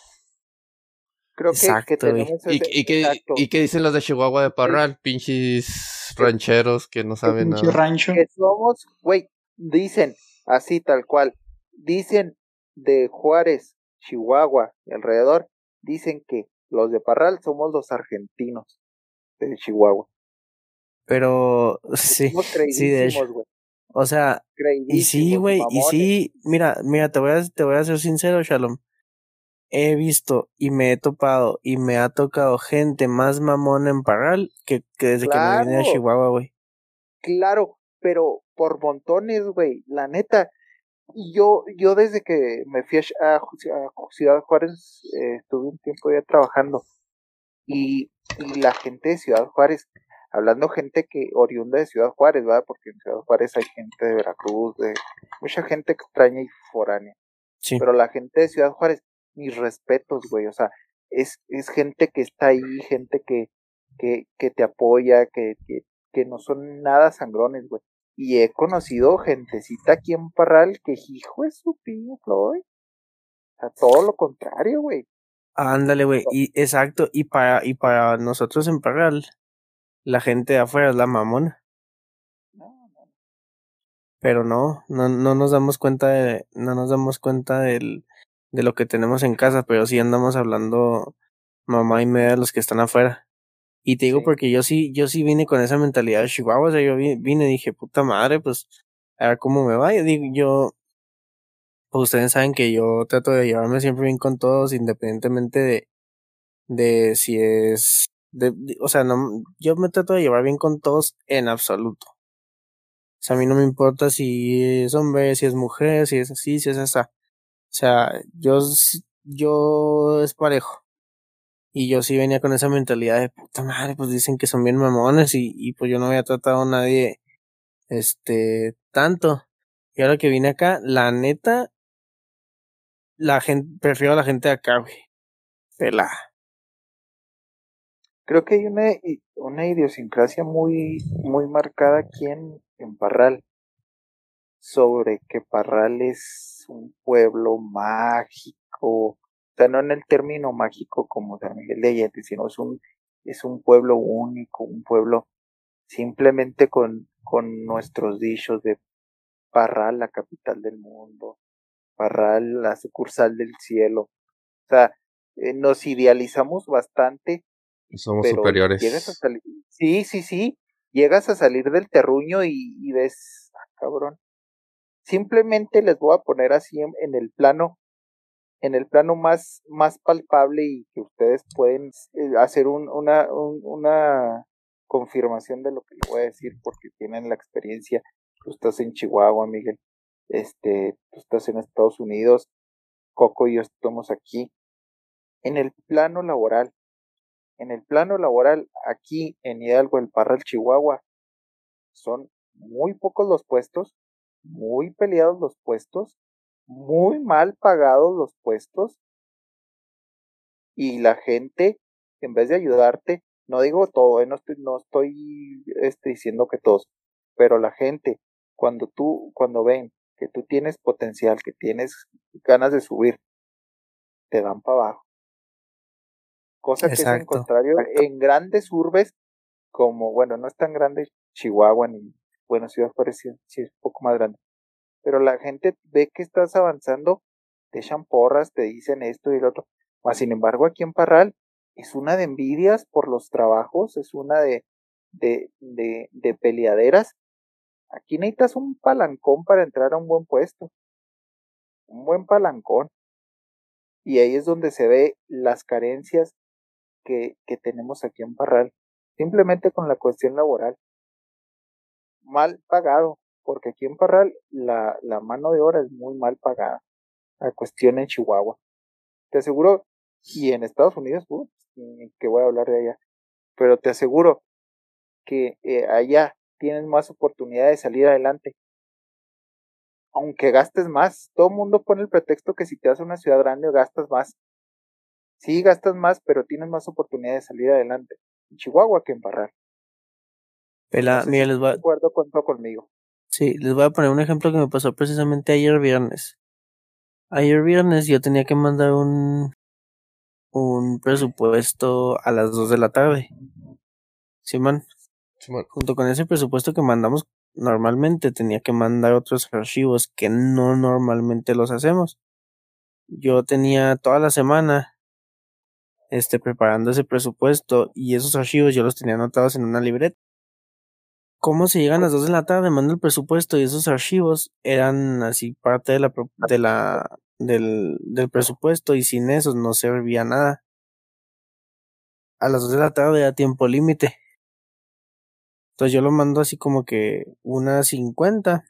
Creo que, que tenemos ¿Y, ese- y, qué, exacto, ¿Y qué dicen los de Chihuahua de Parral? Pinches rancheros que no saben nada. rancho. que somos, güey, dicen así tal cual, dicen de Juárez, Chihuahua y alrededor, dicen que los de Parral somos los argentinos de Chihuahua. Pero, sí, Somos sí, de hecho. güey. O sea, y sí, güey, y sí, mira, mira, te voy a, te voy a ser sincero, Shalom. He visto y me he topado y me ha tocado gente más mamona en Parral que, que desde que me vine a. Chihuahua, güey. Claro, pero por montones, güey, la neta. Y yo, yo desde que me fui a Ciudad Juárez, eh, estuve un tiempo ya trabajando. Y, y la gente de Ciudad Juárez, hablando gente que oriunda de Ciudad Juárez, ¿verdad? Porque en Ciudad Juárez hay gente de Veracruz, de mucha gente extraña y foránea. Sí. Pero la gente de Ciudad Juárez, mis respetos, güey, o sea, es, es gente que está ahí, gente que, que, que te apoya, que, que, que no son nada sangrones, güey. Y he conocido gentecita aquí en Parral que hijo es su pillo, Floyd. O sea, todo lo contrario, güey. Ándale, güey, y exacto, y para, y para nosotros en Parral, la gente de afuera es la mamona. No, no, Pero no, no, no nos damos cuenta de, no nos damos cuenta del, de lo que tenemos en casa, pero sí andamos hablando mamá y media de los que están afuera. Y te digo Sí. porque yo sí, yo sí vine con esa mentalidad de Chihuahua, o sea, yo vi- vine y dije, puta madre, pues, a ver cómo me va. Yo digo, yo, pues ustedes saben que yo trato de llevarme siempre bien con todos, independientemente de, de si es, de, de- o sea, no, yo me trato de llevar bien con todos en absoluto. O sea, a mí no me importa si es hombre, si es mujer, si es así, si es esa. O sea, yo, yo es parejo. Y yo sí venía con esa mentalidad de puta madre, pues dicen que son bien mamones y, y pues yo no había tratado a nadie, este, tanto. Y ahora que vine acá, la neta, la gente, prefiero a la gente de acá, güey. Pela. Creo que hay una, una idiosincrasia muy, muy marcada aquí en, en Parral sobre que Parral es un pueblo mágico, o sea, no en el término mágico como San Miguel de Allende, sino es un, es un pueblo único, un pueblo simplemente con, con nuestros dichos de Parral, la capital del mundo, Parral, la sucursal del cielo. O sea, eh, nos idealizamos bastante. Somos superiores. sí, sí, sí. Llegas a salir del terruño y, y ves, ah, cabrón. Simplemente les voy a poner así en el plano en el plano más, más palpable y que ustedes pueden eh, hacer un, una, una confirmación de lo que le voy a decir porque tienen la experiencia. Tú estás en Chihuahua, Miguel. Este, tú estás en Estados Unidos. Coco y yo estamos aquí. En el plano laboral, en el plano laboral, aquí en Hidalgo, el Parral, Chihuahua, son muy pocos los puestos, muy peleados los puestos, muy mal pagados los puestos. Y la gente, en vez de ayudarte, no digo todo, eh, no estoy, no estoy este, diciendo que todos, pero la gente, cuando tú, cuando ven que tú tienes potencial, que tienes ganas de subir, te dan para abajo. Cosa que es en contrario en grandes urbes, como, bueno, no es tan grande Chihuahua ni, bueno, Ciudad Juárez sí es un poco más grande, pero la gente ve que estás avanzando, te echan porras, te dicen esto y lo otro. Mas, sin embargo, aquí en Parral es una de envidias por los trabajos, es una de, de, de, de peleaderas. Aquí necesitas un palancón para entrar a un buen puesto. Un buen palancón. Y ahí es donde se ve las carencias que, que tenemos aquí en Parral. Simplemente con la cuestión laboral. Mal pagado, porque aquí en Parral la, mano de obra es muy mal pagada. La cuestión en Chihuahua. Te aseguro, y en Estados Unidos, uh, que voy a hablar de allá, pero te aseguro que eh, allá tienes más oportunidad de salir adelante. Aunque gastes más, todo el mundo pone el pretexto que si te vas a una ciudad grande gastas más. Sí, gastas más, pero tienes más oportunidad de salir adelante. En Chihuahua que en Parral. Pela, Miguel, les va... De acuerdo conmigo. Sí, les voy a poner un ejemplo que me pasó precisamente ayer viernes. Ayer viernes yo tenía que mandar un, un presupuesto a las 2 de la tarde. Simón. Junto con ese presupuesto que mandamos normalmente tenía que mandar otros archivos que no normalmente los hacemos. Yo tenía toda la semana este preparando ese presupuesto y esos archivos yo los tenía anotados en una libreta cómo se llegan las dos de la tarde, mando el presupuesto y esos archivos eran así parte de la, de la del, del presupuesto y sin esos no servía nada. A las dos de la tarde era tiempo límite. Entonces yo lo mando así como que una cincuenta.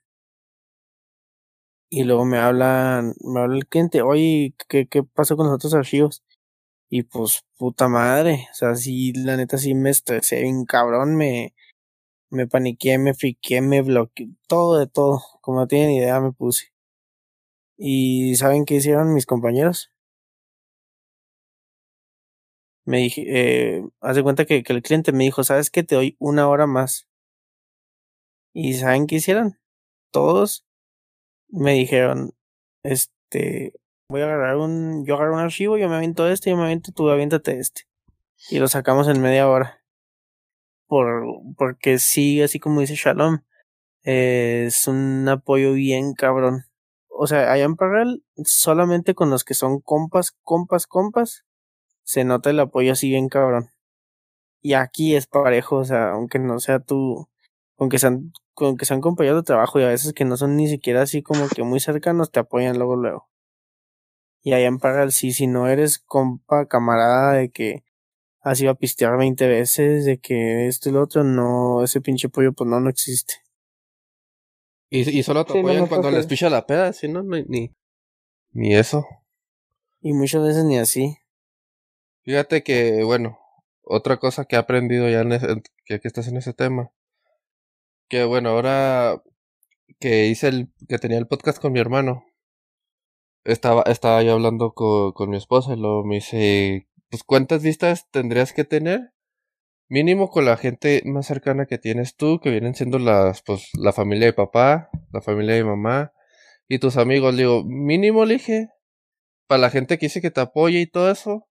Y luego me hablan, me habla el cliente, oye, ¿qué, qué pasó con los otros archivos? Y pues, puta madre, o sea, sí, la neta sí me estresé bien cabrón, me, me paniqué, me friqué, me bloqueé, todo de todo, como no tienen idea me puse. ¿Y saben qué hicieron mis compañeros? Me dije, eh, haz de cuenta que, que el cliente me dijo, ¿sabes qué? Te doy una hora más. ¿Y saben qué hicieron? Todos me dijeron, este, voy a agarrar un, yo agarro un archivo, yo me aviento este, yo me aviento tú, aviéntate este. Y lo sacamos en media hora por, porque sí, así como dice Shalom, es un apoyo bien cabrón. O sea, allá en Parral, solamente con los que son compas, compas, compas, se nota el apoyo así bien cabrón. Y aquí es parejo, o sea, aunque no sea tú, aunque sean, aunque sean compañeros de trabajo y a veces que no son ni siquiera así como que muy cercanos, te apoyan luego, luego. Y allá en Parral, sí, si no eres compa, camarada de que así va a pistear 20 veces de que esto y lo otro, no, ese pinche pollo pues no, no existe. Y, y solo te apoyan cuando les picha la peda, si no, no ni... ni eso. Y muchas veces ni así. Fíjate que, bueno, otra cosa que he aprendido ya en ese, que, que estás en ese tema. Que bueno, ahora que hice el, que tenía el podcast con mi hermano, estaba, estaba yo hablando con, con mi esposa y luego me dice, pues cuántas vistas tendrías que tener mínimo con la gente más cercana que tienes tú, que vienen siendo las, pues, la familia de papá, la familia de mamá y tus amigos. Digo, mínimo, le dije, para la gente que dice que te apoya y todo eso,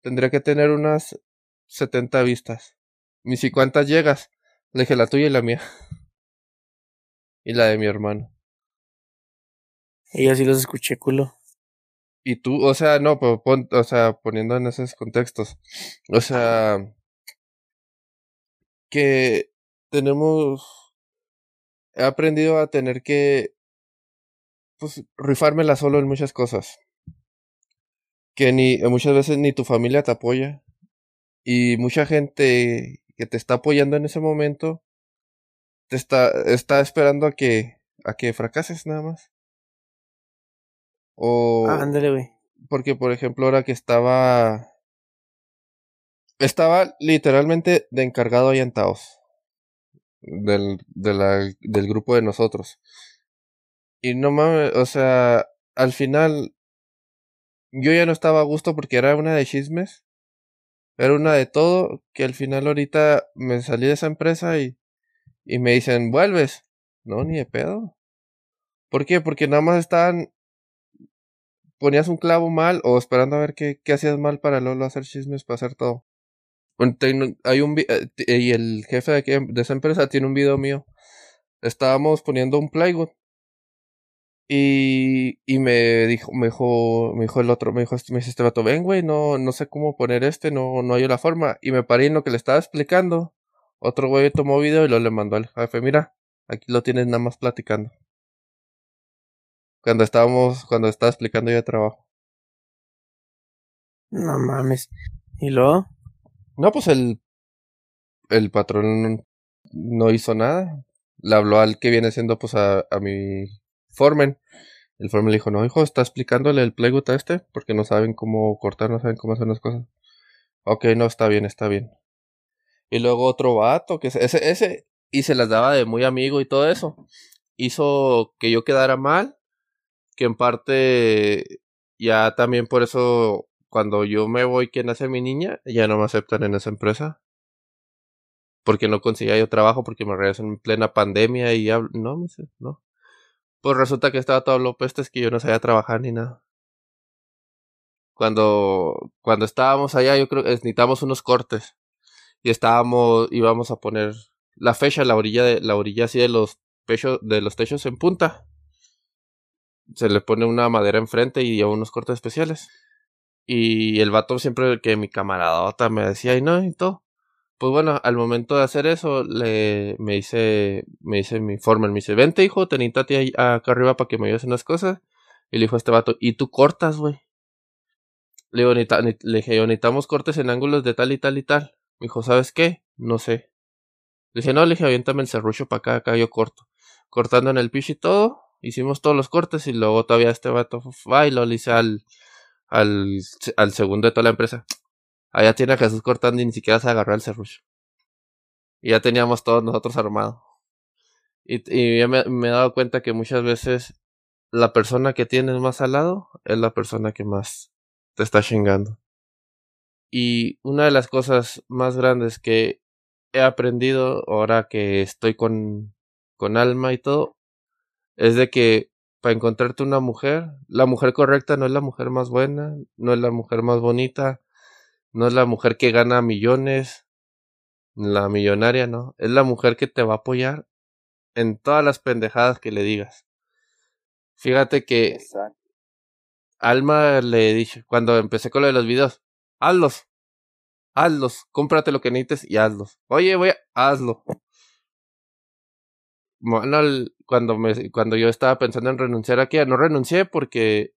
tendría que tener unas 70 vistas. Ni si cuántas llegas. Le dije la tuya y la mía. Y la de mi hermano. Y así los escuché, culo. Y tú, o sea, no, pero pon, o sea, poniendo en esos contextos. O sea, que tenemos. He aprendido a tener que. Pues rifármela solo en muchas cosas. Que ni muchas veces ni tu familia te apoya. Y mucha gente que te está apoyando en ese momento te está, está esperando a que, a que fracases nada más. O. Ah, ándale, güey. Porque, por ejemplo, ahora que estaba. Estaba literalmente de encargado ahí en Taos. Del, de la, del grupo de nosotros. Y no mames, o sea, al final. Yo ya no estaba a gusto porque era una de chismes. Era una de todo. Que al final ahorita me salí de esa empresa y. Y me dicen, ¿vuelves? No, ni de pedo. ¿Por qué? Porque nada más estaban ponías un clavo mal o esperando a ver qué, qué hacías mal para luego hacer chismes, para hacer todo. Hay un eh, y el jefe de, de esa empresa tiene un video mío. Estábamos poniendo un plywood. Y, y me dijo, me dijo, me dijo el otro, me dijo, me dice este vato, ven güey, no, no sé cómo poner este, no, no hay la forma. Y me paré en lo que le estaba explicando. Otro güey tomó video y lo le mandó al jefe, mira, aquí lo tienes nada más platicando. Cuando estábamos, cuando estaba explicando yo de trabajo. No mames. ¿Y luego? No, pues el, el patrón no hizo nada. Le habló al que viene siendo pues a, a mi foreman. El foreman le dijo, no, hijo, está explicándole el playwood a este porque no saben cómo cortar, no saben cómo hacer las cosas. Ok, no, está bien, está bien. Y luego otro vato, que ese, ese, y se las daba de muy amigo y todo eso. Hizo que yo quedara mal que en parte ya también por eso cuando yo me voy, quien nace mi niña? Ya no me aceptan en esa empresa. Porque no conseguía yo trabajo, porque me regreso en plena pandemia y ya, no, me no. Pues resulta que estaba todo lo es que yo no sabía trabajar ni nada. Cuando, cuando estábamos allá, yo creo que necesitamos unos cortes. Y estábamos, íbamos a poner la fecha, la orilla de, la orilla así de los pechos, de los techos en punta se le pone una madera enfrente y lleva unos cortes especiales. Y el vato siempre que mi camaradota me decía, y no, y todo. Pues bueno, al momento de hacer eso, le, me dice, me dice mi forma, me dice, vente hijo, tenita ahí acá arriba para que me ayudes en las cosas. Y le dijo a este vato, y tú cortas, güey. Le digo, le dije, necesitamos cortes en ángulos de tal y tal y tal. Me dijo, ¿sabes qué? No sé. Le dije, no, le dije, aviéntame el serrucho para acá, acá yo corto. Cortando en el piso y todo, hicimos todos los cortes y luego todavía este vato va y lo dice al, al, al segundo de toda la empresa. Allá tiene a Jesús cortando y ni siquiera se agarró el serrucho. Y ya teníamos todos nosotros armados. Y, ya me, me, he dado cuenta que muchas veces la persona que tienes más al lado es la persona que más te está chingando. Y una de las cosas más grandes que he aprendido ahora que estoy con, con alma y todo es de que para encontrarte una mujer, la mujer correcta no es la mujer más buena, no es la mujer más bonita, no es la mujer que gana millones, la millonaria, no, es la mujer que te va a apoyar en todas las pendejadas que le digas. Fíjate que Alma le dije, cuando empecé con lo de los videos, hazlos, hazlos, cómprate lo que necesites y hazlos. Oye, voy, a, hazlo. Cuando, cuando yo estaba pensando en renunciar aquí, no renuncié porque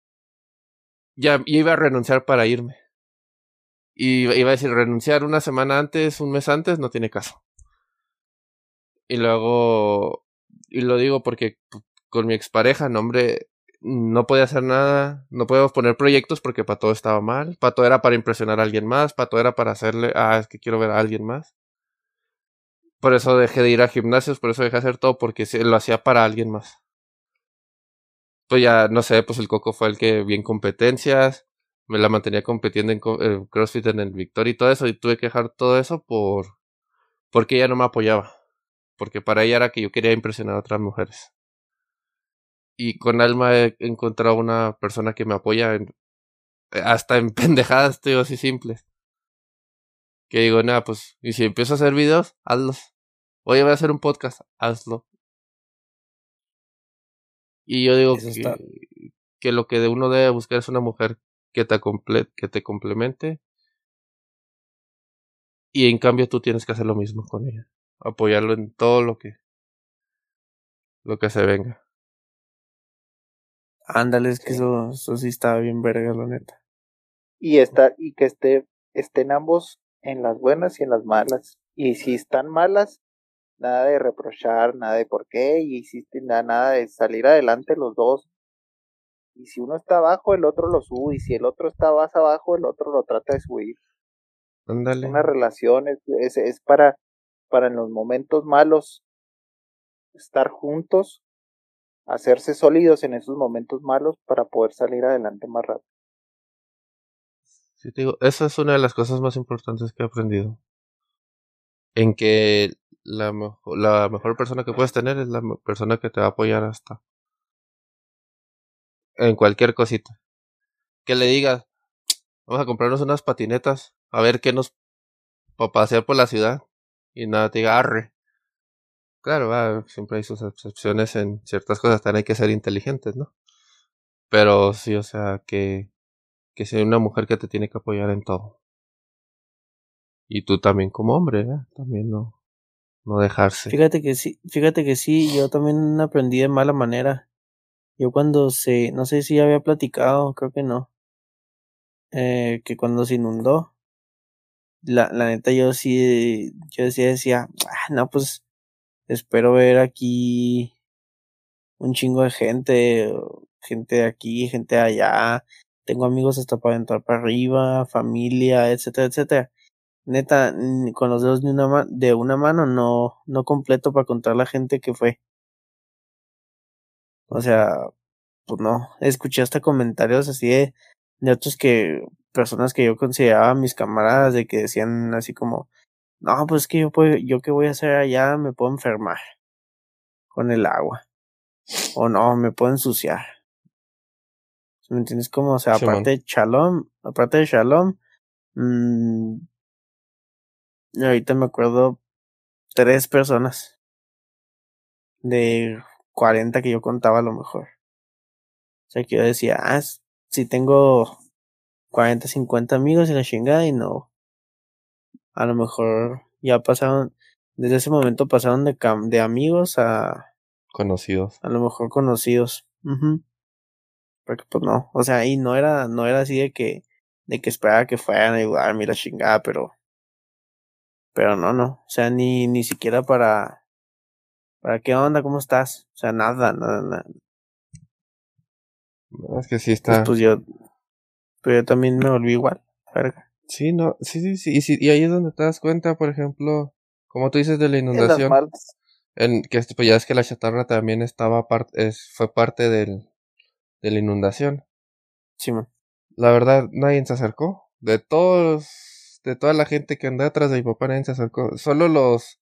ya iba a renunciar para irme. Y iba a decir, renunciar una semana antes, un mes antes, no tiene caso. Y luego, y lo digo porque con mi expareja, no hombre, no podía hacer nada, no podíamos poner proyectos porque para todo estaba mal, para todo era para impresionar a alguien más, para todo era para hacerle, ah, es que quiero ver a alguien más. Por eso dejé de ir a gimnasios, por eso dejé de hacer todo, porque lo hacía para alguien más. Pues ya, no sé, pues el Coco fue el que vi en competencias, me la mantenía compitiendo en eh, CrossFit en el Victoria y todo eso, y tuve que dejar todo eso por porque ella no me apoyaba. Porque para ella era que yo quería impresionar a otras mujeres. Y con Alma he encontrado una persona que me apoya hasta en pendejadas, tío, así simples. Que digo, nada, pues, y si empiezo a hacer videos, hazlos. Oye, voy a hacer un podcast, hazlo. Y yo digo que, que, lo que de uno debe buscar es una mujer que te, que te complemente. Y en cambio tú tienes que hacer lo mismo con ella. Apoyarlo en todo lo que lo que se venga. Ándale, es que eso, eso sí está bien verga, la neta. Y está, y que esté, estén ambos en las buenas y en las malas. Y si están malas, nada de reprochar, nada de por qué, y si nada, nada de salir adelante los dos. Y si uno está abajo, el otro lo sube, y si el otro está más abajo, el otro lo trata de subir. Ándale. Una relación es, es, es para, para en los momentos malos estar juntos, hacerse sólidos en esos momentos malos para poder salir adelante más rápido. Sí, te digo, esa es una de las cosas más importantes que he aprendido. En que la, la mejor persona que puedes tener es la persona que te va a apoyar hasta en cualquier cosita. Que le digas, vamos a comprarnos unas patinetas, a ver qué nos para pasear por la ciudad y nada te diga arre. Claro, siempre hay sus excepciones en ciertas cosas, también hay que ser inteligentes, ¿no? Pero sí, o sea, que, que sea una mujer que te tiene que apoyar en todo. Y tú también como hombre, ¿eh? También no, no dejarse. Fíjate que sí, fíjate que sí, yo también aprendí de mala manera. Yo cuando se, no sé si había platicado, creo que no, eh, que cuando se inundó, la, la neta yo sí, yo decía, decía, ah, no, pues espero ver aquí un chingo de gente, gente de aquí, gente de allá, tengo amigos hasta para entrar para arriba, familia, etcétera, etcétera neta, con los dedos de una, de una mano no, no completo para contar la gente que fue. O sea, pues no, escuché hasta comentarios así de, de otros que, personas que yo consideraba mis camaradas, de que decían así como, no, pues que yo, puedo, yo qué voy a hacer allá, me puedo enfermar con el agua. O no, me puedo ensuciar. ¿Me entiendes? Como, o sea, aparte de Shalom, aparte de Shalom, mmm, ahorita me acuerdo tres personas de 40 que yo contaba a lo mejor. O sea, que yo decía, ah, si tengo 40, 50 amigos en la chingada y no. A lo mejor ya pasaron, desde ese momento pasaron de, de amigos a... Conocidos. A lo mejor conocidos. Porque pues no, o sea, y no era, no era así de que, de que esperaba que fueran a ayudarme la chingada, pero pero no, no. O sea, ni, ni siquiera para. ¿Para qué onda? ¿Cómo estás? O sea, nada, nada, nada. Es que sí está. Pues, pues yo. Pero yo también me volví igual. Verga. Sí, no, sí, sí, sí. Y, sí, y ahí es donde te das cuenta, por ejemplo, como tú dices de la inundación. En, que pues ya es que la chatarra también estaba parte, es, fue parte del, de la inundación. Sí, man. La verdad, nadie se acercó. De todos de toda la gente que anda atrás de mi papá nadie se acercó. Solo los,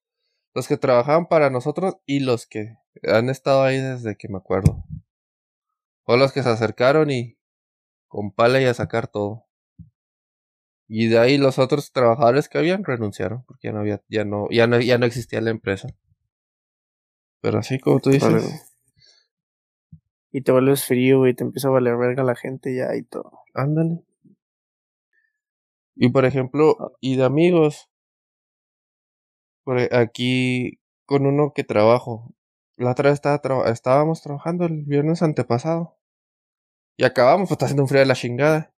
los que trabajaban para nosotros y los que han estado ahí desde que me acuerdo. O los que se acercaron y con pala y a sacar todo. Y de ahí los otros trabajadores que habían renunciaron porque ya no había, ya no, ya no, ya no existía la empresa. Pero así como tú dices. Y te vuelves frío, y te empieza a valer verga la gente ya y todo. Ándale. Y por ejemplo, ah. y de amigos, por e, aquí con uno que trabajo. La otra vez estaba estábamos trabajando el viernes antepasado. Y acabamos, pues está haciendo un frío de la chingada.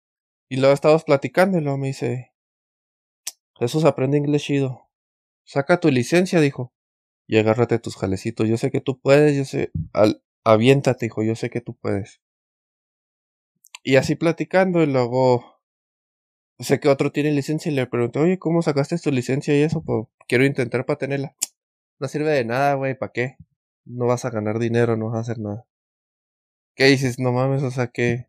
Y luego estábamos platicando y luego me dice, Jesús aprende inglés chido. Saca tu licencia, dijo. Y agárrate tus jalecitos. Yo sé que tú puedes, yo sé. Al, aviéntate, hijo, yo sé que tú puedes. Y así platicando, y luego sé que otro tiene licencia y le pregunto, oye, ¿cómo sacaste tu licencia y eso? Pues quiero intentar para tenerla. No sirve de nada, güey, ¿para qué? No vas a ganar dinero, no vas a hacer nada. ¿Qué dices? No mames, o sea, que...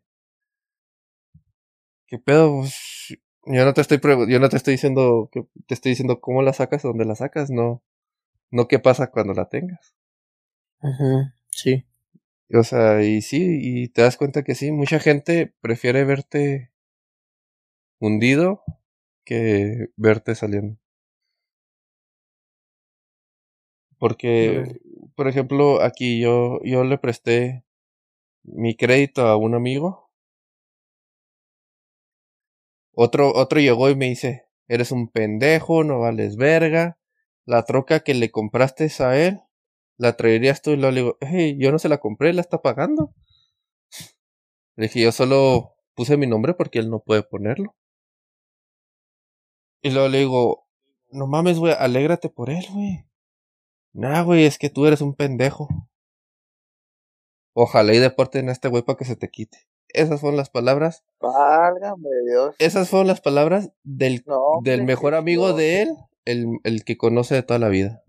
¿Qué pedo? Pues, yo no te estoy yo no te estoy diciendo que te estoy diciendo cómo la sacas, dónde la sacas, no. No qué pasa cuando la tengas. Ajá, sí. O sea, y sí, y te das cuenta que sí, mucha gente prefiere verte hundido que verte saliendo. Porque, por ejemplo, aquí yo, yo le presté mi crédito a un amigo. Otro, otro llegó y me dice, eres un pendejo, no vales verga. La troca que le compraste a él, la traerías tú y le digo, hey, yo no se la compré, la está pagando. Le dije, yo solo puse mi nombre porque él no puede ponerlo. Y luego le digo, no mames, güey, alégrate por él, güey. Nah, güey, es que tú eres un pendejo. Ojalá y deporten a este güey para que se te quite. Esas fueron las palabras. Válgame Dios. Esas fueron las palabras del, del mejor amigo de él, el, el que conoce de toda la vida.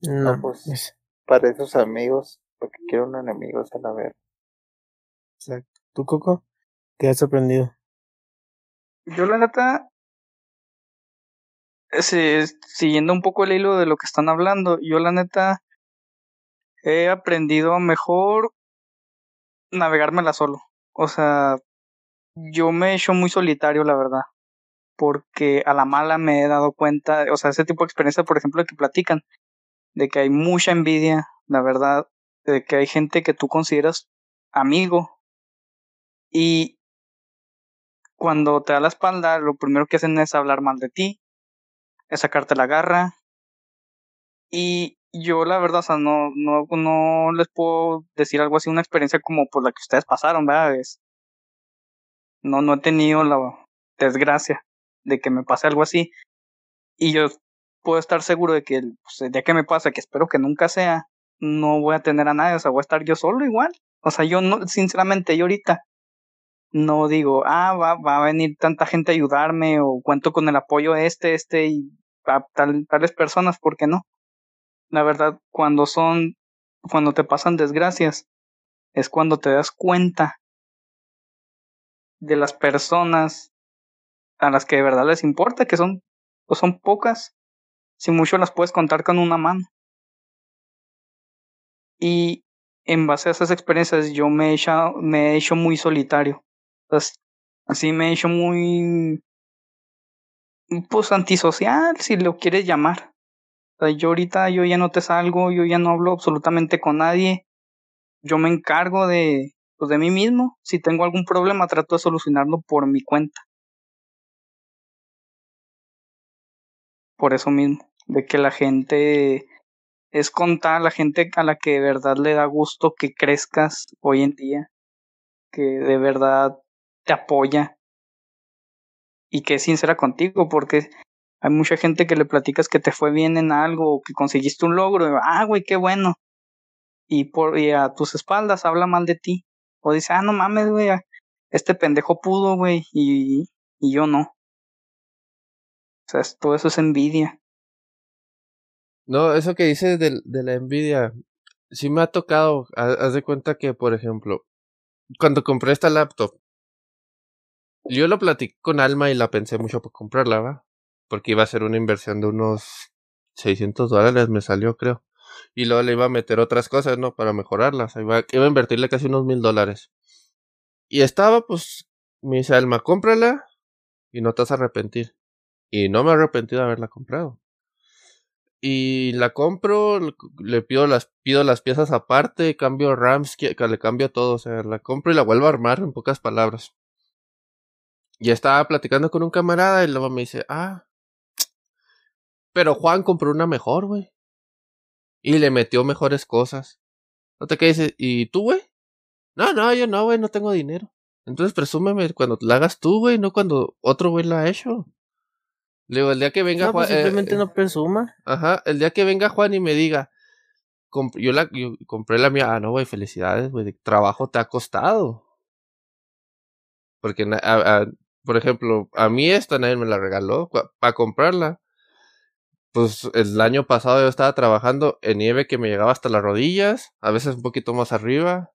No, pues para esos amigos, porque quiero un enemigo, a la ver. Exacto. ¿Tú, Coco? ¿Qué has aprendido? Yo, la neta, siguiendo un poco el hilo de lo que están hablando, yo, la neta, he aprendido a mejor navegármela solo. O sea, yo me he hecho muy solitario, la verdad. Porque a la mala me he dado cuenta, o sea, ese tipo de experiencia, por ejemplo, que platican, de que hay mucha envidia, la verdad, de que hay gente que tú consideras amigo y cuando te da la espalda, lo primero que hacen es hablar mal de ti, es sacarte la garra y yo la verdad, o sea, no, no, no les puedo decir algo así, una experiencia como por la que ustedes pasaron, ¿verdad? No, no he tenido la desgracia de que me pase algo así. Y yo puedo estar seguro de que pues, el día que me pase, que espero que nunca sea, no voy a tener a nadie, o sea, voy a estar yo solo igual. O sea, yo no, sinceramente, yo ahorita no digo, ah, va, va a venir tanta gente a ayudarme o cuento con el apoyo de este, este y a tal, tales personas, ¿por qué no? La verdad, cuando son, cuando te pasan desgracias, es cuando te das cuenta de las personas a las que de verdad les importa, que son, o son pocas, si mucho las puedes contar con una mano. Y en base a esas experiencias yo me he hecho, me he hecho muy solitario. Así me he hecho muy, pues antisocial, si lo quieres llamar yo ahorita yo ya no te salgo, yo ya no hablo absolutamente con nadie. Yo me encargo de, pues de mí mismo. Si tengo algún problema, trato de solucionarlo por mi cuenta. Por eso mismo, de que la gente es contar la gente a la que de verdad le da gusto que crezcas hoy en día, que de verdad te apoya y que es sincera contigo, porque hay mucha gente que le platicas que te fue bien en algo o que conseguiste un logro. Y, ah, güey, qué bueno. Y, por, y a tus espaldas habla mal de ti. O dice, ah, no mames, güey, este pendejo pudo, güey, y, y yo no. O sea, todo eso es envidia. No, eso que dices de, de la envidia, sí me ha tocado. Haz de cuenta que, por ejemplo, cuando compré esta laptop, yo lo platiqué con Alma y la pensé mucho por comprarla, ¿va? porque iba a ser una inversión de unos 600 dólares, me salió, creo. Y luego le iba a meter otras cosas, ¿no? Para mejorarlas. Iba, iba a invertirle casi unos mil dólares. Y estaba, pues, me dice Alma, cómprala y no te vas a arrepentir. Y no me he arrepentido de haberla comprado. Y la compro, le pido las, pido las piezas aparte, cambio RAMs, le cambio todo. O sea, la compro y la vuelvo a armar en pocas palabras. Y estaba platicando con un camarada y luego me dice, ah, pero Juan compró una mejor, güey. Y le metió mejores cosas. ¿No te quedes? ¿Y tú, güey? No, no, yo no, güey, no tengo dinero. Entonces presúmeme cuando la hagas tú, güey, no cuando otro güey la ha hecho. Le digo, el día que venga no, Juan. Pues simplemente eh, no presuma. Ajá, el día que venga Juan y me diga, yo la yo compré la mía. Ah, no, güey, felicidades, güey. Trabajo te ha costado. Porque, por ejemplo, a mí esta nadie me la regaló para comprarla. Pues el año pasado yo estaba trabajando en nieve que me llegaba hasta las rodillas, a veces un poquito más arriba,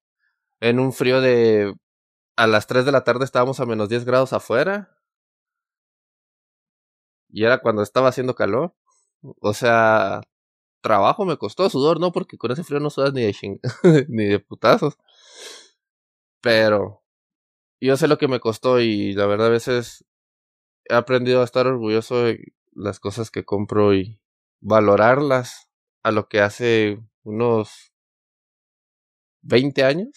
en un frío de... A las 3 de la tarde estábamos a menos 10 grados afuera. Y era cuando estaba haciendo calor. O sea, trabajo me costó sudor, no, porque con ese frío no sudas ni de ching ni de putazos. Pero yo sé lo que me costó y la verdad a veces he aprendido a estar orgulloso de las cosas que compro y valorarlas a lo que hace unos 20 años,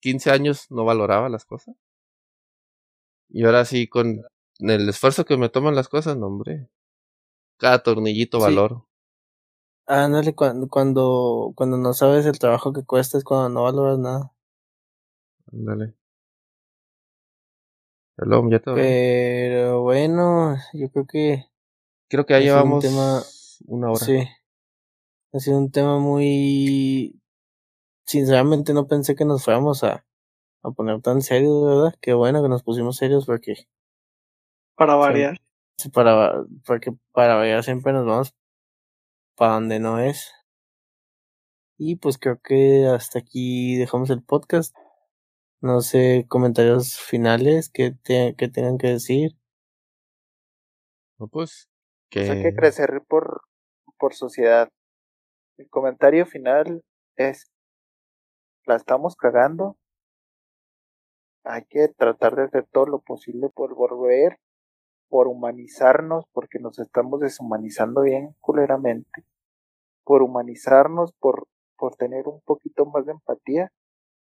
15 años no valoraba las cosas. Y ahora sí, con el esfuerzo que me toman las cosas, no, hombre. Cada tornillito valoro. Ándale, cuando, cuando, cuando no sabes el trabajo que cuesta es cuando no valoras nada. Ándale. Hello, ya Pero bueno, yo creo que. Creo que ya llevamos una hora. Sí. Ha sido un tema muy. Sinceramente no pensé que nos fuéramos a, a poner tan serios, ¿verdad? Qué bueno que nos pusimos serios porque. Para variar. Sí, para, porque para variar siempre nos vamos para donde no es. Y pues creo que hasta aquí dejamos el podcast. No sé, comentarios finales que, que tengan que decir. No, pues que... hay que crecer por, por sociedad. El comentario final es, la estamos cagando. Hay que tratar de hacer todo lo posible por volver por humanizarnos, porque nos estamos deshumanizando bien culeramente, por humanizarnos, por, por tener un poquito más de empatía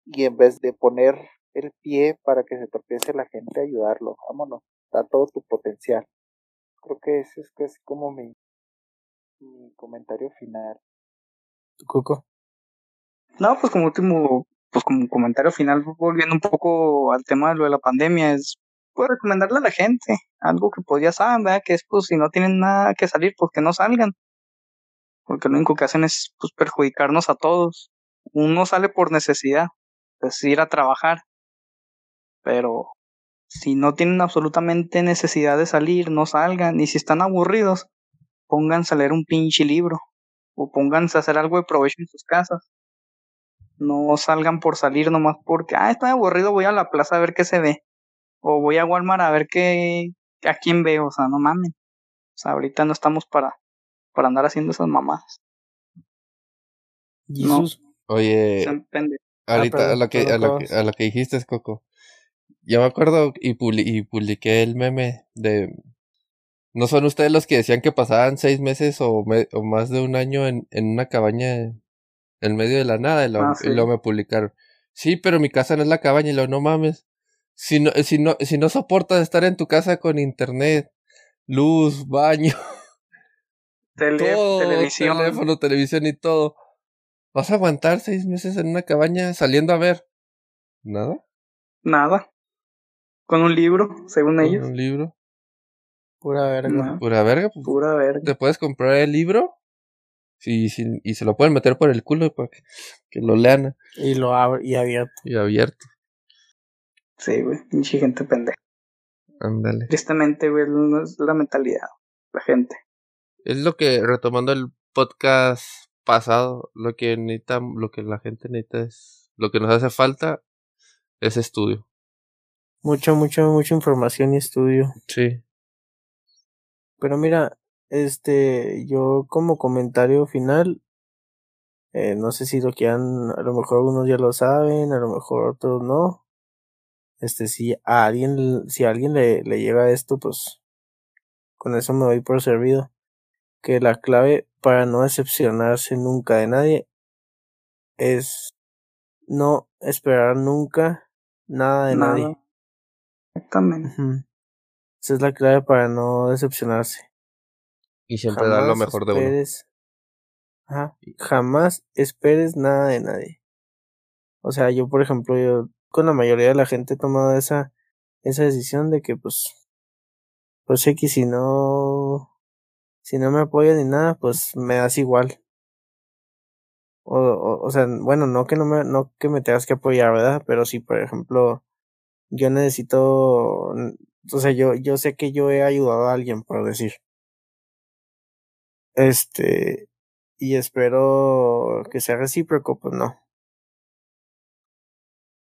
y en vez de poner el pie para que se tropiece la gente, ayudarlo. Vámonos, da todo tu potencial. Creo que ese es casi como mi, comentario final. Coco. No, pues como último, pues como comentario final, volviendo un poco al tema de lo de la pandemia, es puedo recomendarle a la gente algo que pues ya saben. Que es pues si no tienen nada que salir, pues que no salgan. Porque lo único que hacen es pues perjudicarnos a todos. Uno sale por necesidad, pues ir a trabajar. Pero si no tienen absolutamente necesidad de salir, no salgan. Y si están aburridos, pónganse a leer un pinche libro. O pónganse a hacer algo de provecho en sus casas. No salgan por salir nomás porque, ah, estoy aburrido, voy a la plaza a ver qué se ve o voy a Walmart a ver qué, a quién veo, o sea, no mames. O sea, ahorita no estamos para, para andar haciendo esas mamadas. Jesús. Oye, ahorita ah, a, lo que, a, lo que, a lo que dijiste, Coco. Yo me acuerdo y, y publiqué el meme de... ¿No son ustedes los que decían que pasaban seis meses o, o más de un año en, en una cabaña en medio de la nada? Y, lo, ah, y luego me publicaron. Sí, pero mi casa no es la cabaña y lo no mames. Si no, si no, si no soportas estar en tu casa con internet, luz, baño, televisión. teléfono, televisión y todo, ¿vas a aguantar seis meses en una cabaña saliendo a ver? ¿Nada? Nada. Con un libro, según ¿Con ellos. Un libro. Pura verga. Pura verga. Pues, Pura verga. ¿Te puedes comprar el libro? Sí, sí, y se lo pueden meter por el culo para que, que lo lean. Y lo abre y abierto. Y abierto. Sí, güey, pinche gente pendeja. Ándale. Tristemente, güey, no es la mentalidad, la gente. Es lo que, retomando el podcast pasado, lo que necesita, lo que la gente necesita es, lo que nos hace falta es estudio. Mucha, mucha, mucha información y estudio. Sí. Pero mira, este, yo como comentario final, eh, no sé si lo quieran, a lo mejor algunos ya lo saben, a lo mejor otros no este, si a alguien, si a alguien le, le llega esto, pues con eso me voy por servido. Que la clave para no decepcionarse nunca de nadie es no esperar nunca nada de nadie. Exactamente. Esa es la clave para no decepcionarse. Y siempre dar lo mejor de uno. Ajá. Jamás esperes nada de nadie. O sea, yo por ejemplo, yo con la mayoría de la gente he tomado esa, esa decisión de que pues, pues que si no, si no me apoya ni nada, pues me das igual. O, o, o sea, bueno, no que no me, no que me tengas que apoyar, ¿verdad? Pero si, por ejemplo, yo necesito, o sea, yo, yo sé que yo he ayudado a alguien, por decir. Este, y espero que sea recíproco, pues no.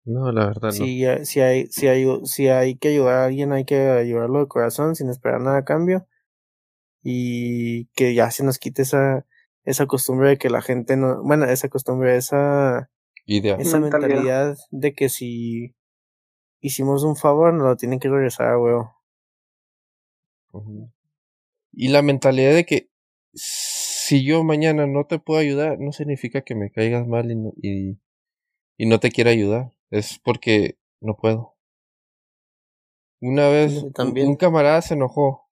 No, la verdad no. Si, si, hay, si, hay, si hay que ayudar a alguien, hay que ayudarlo de corazón, sin esperar nada a cambio. Y que ya se nos quite esa, esa costumbre de que la gente no, bueno, esa costumbre, esa Idea. esa Mentalidad. mentalidad de que si hicimos un favor, nos lo tienen que regresar a huevo. Y la mentalidad de que si yo mañana no te puedo ayudar, no significa que me caigas mal y no, y, y no te quiera ayudar. Es porque no puedo. Una vez también. un camarada se enojó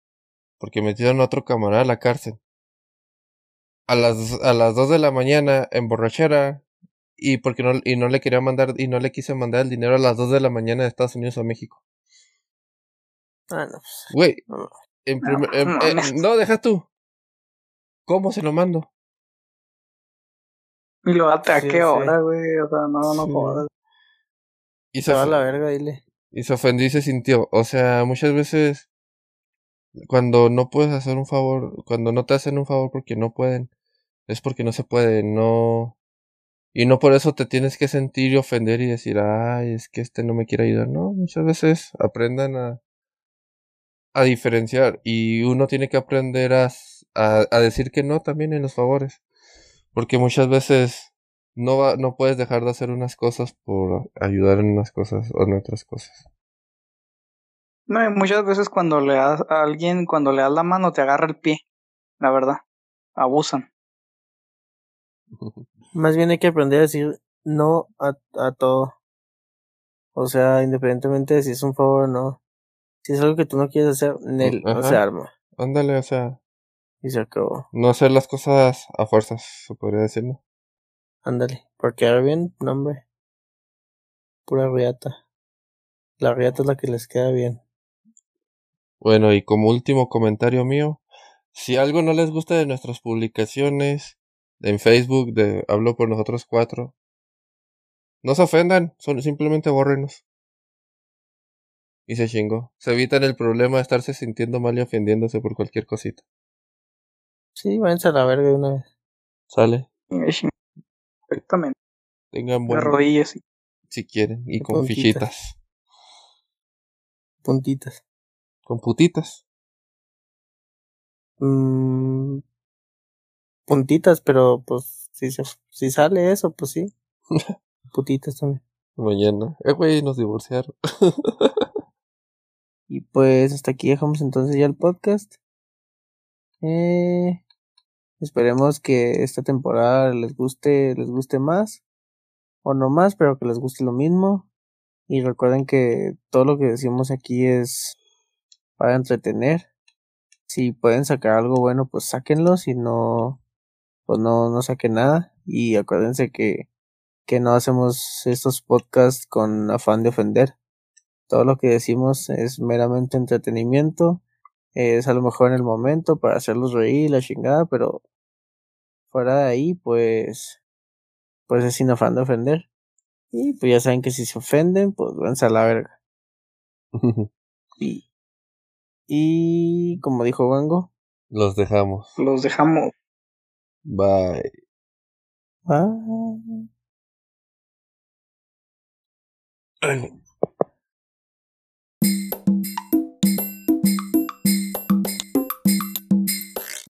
porque metieron a otro camarada a la cárcel. A las, a las 2 de la mañana en borrachera y porque no, y no le quería mandar y no le quise mandar el dinero a las 2 de la mañana de Estados Unidos a México. Ah, no, pues, Güey, no. en primer- No, en- no eh, no, deja tú. ¿Cómo se lo mando? Y lo ¿a Sí, qué sí. hora, güey? O sea, no, no Sí. jodas. Y se, Se va a la verga, dile. y se ofendió y se sintió. O sea, muchas veces cuando no puedes hacer un favor, cuando no te hacen un favor porque no pueden, es porque no se puede, no. Y no por eso te tienes que sentir y ofender y decir, ay, es que este no me quiere ayudar. No, muchas veces aprendan a, a diferenciar y uno tiene que aprender a, a decir que no también en los favores. Porque muchas veces no, va, no puedes dejar de hacer unas cosas por ayudar en unas cosas o en otras cosas. No, y muchas veces cuando le das a alguien, cuando le das la mano, te agarra el pie. La verdad. Abusan. Más bien hay que aprender a decir no a, a todo. O sea, independientemente de si es un favor o no. Si es algo que tú no quieres hacer, Nel, no se arma. Ándale, o sea, Y se acabó. no hacer las cosas a fuerzas, se podría decir, ¿no? Ándale. Por quedar bien, no, hombre. Pura riata. La riata es la que les queda bien. Bueno, y como último comentario mío, si algo no les gusta de nuestras publicaciones en Facebook de Hablo por nosotros cuatro, no se ofendan, son, simplemente bórrenos. Y se chingó. Se evitan el problema de estarse sintiendo mal y ofendiéndose por cualquier cosita. Sí, váyanse a la verga de una vez. Sale. Perfectamente. Tengan De buen rodillas. sí. si quieren. Y con puntitas. fichitas. Puntitas. Con putitas. Mm, puntitas, pero pues si, se, si sale eso, pues sí. Putitas también. Mañana. Eh, güey, nos divorciaron. Y pues hasta aquí dejamos entonces ya el podcast. Eh, esperemos que esta temporada les guste, les guste más. O no más, pero que les guste lo mismo. Y recuerden que todo lo que decimos aquí es para entretener. Si pueden sacar algo bueno, pues sáquenlo. Si no, pues no, no saquen nada. Y acuérdense que, que no hacemos estos podcasts con afán de ofender. Todo lo que decimos es meramente entretenimiento. Es a lo mejor en el momento para hacerlos reír, la chingada, pero fuera de ahí, pues, pues es sin afán de ofender. Y pues ya saben que si se ofenden, pues váyanse a la verga. Y, y como dijo Wango, Los dejamos. Los dejamos. Bye. bye.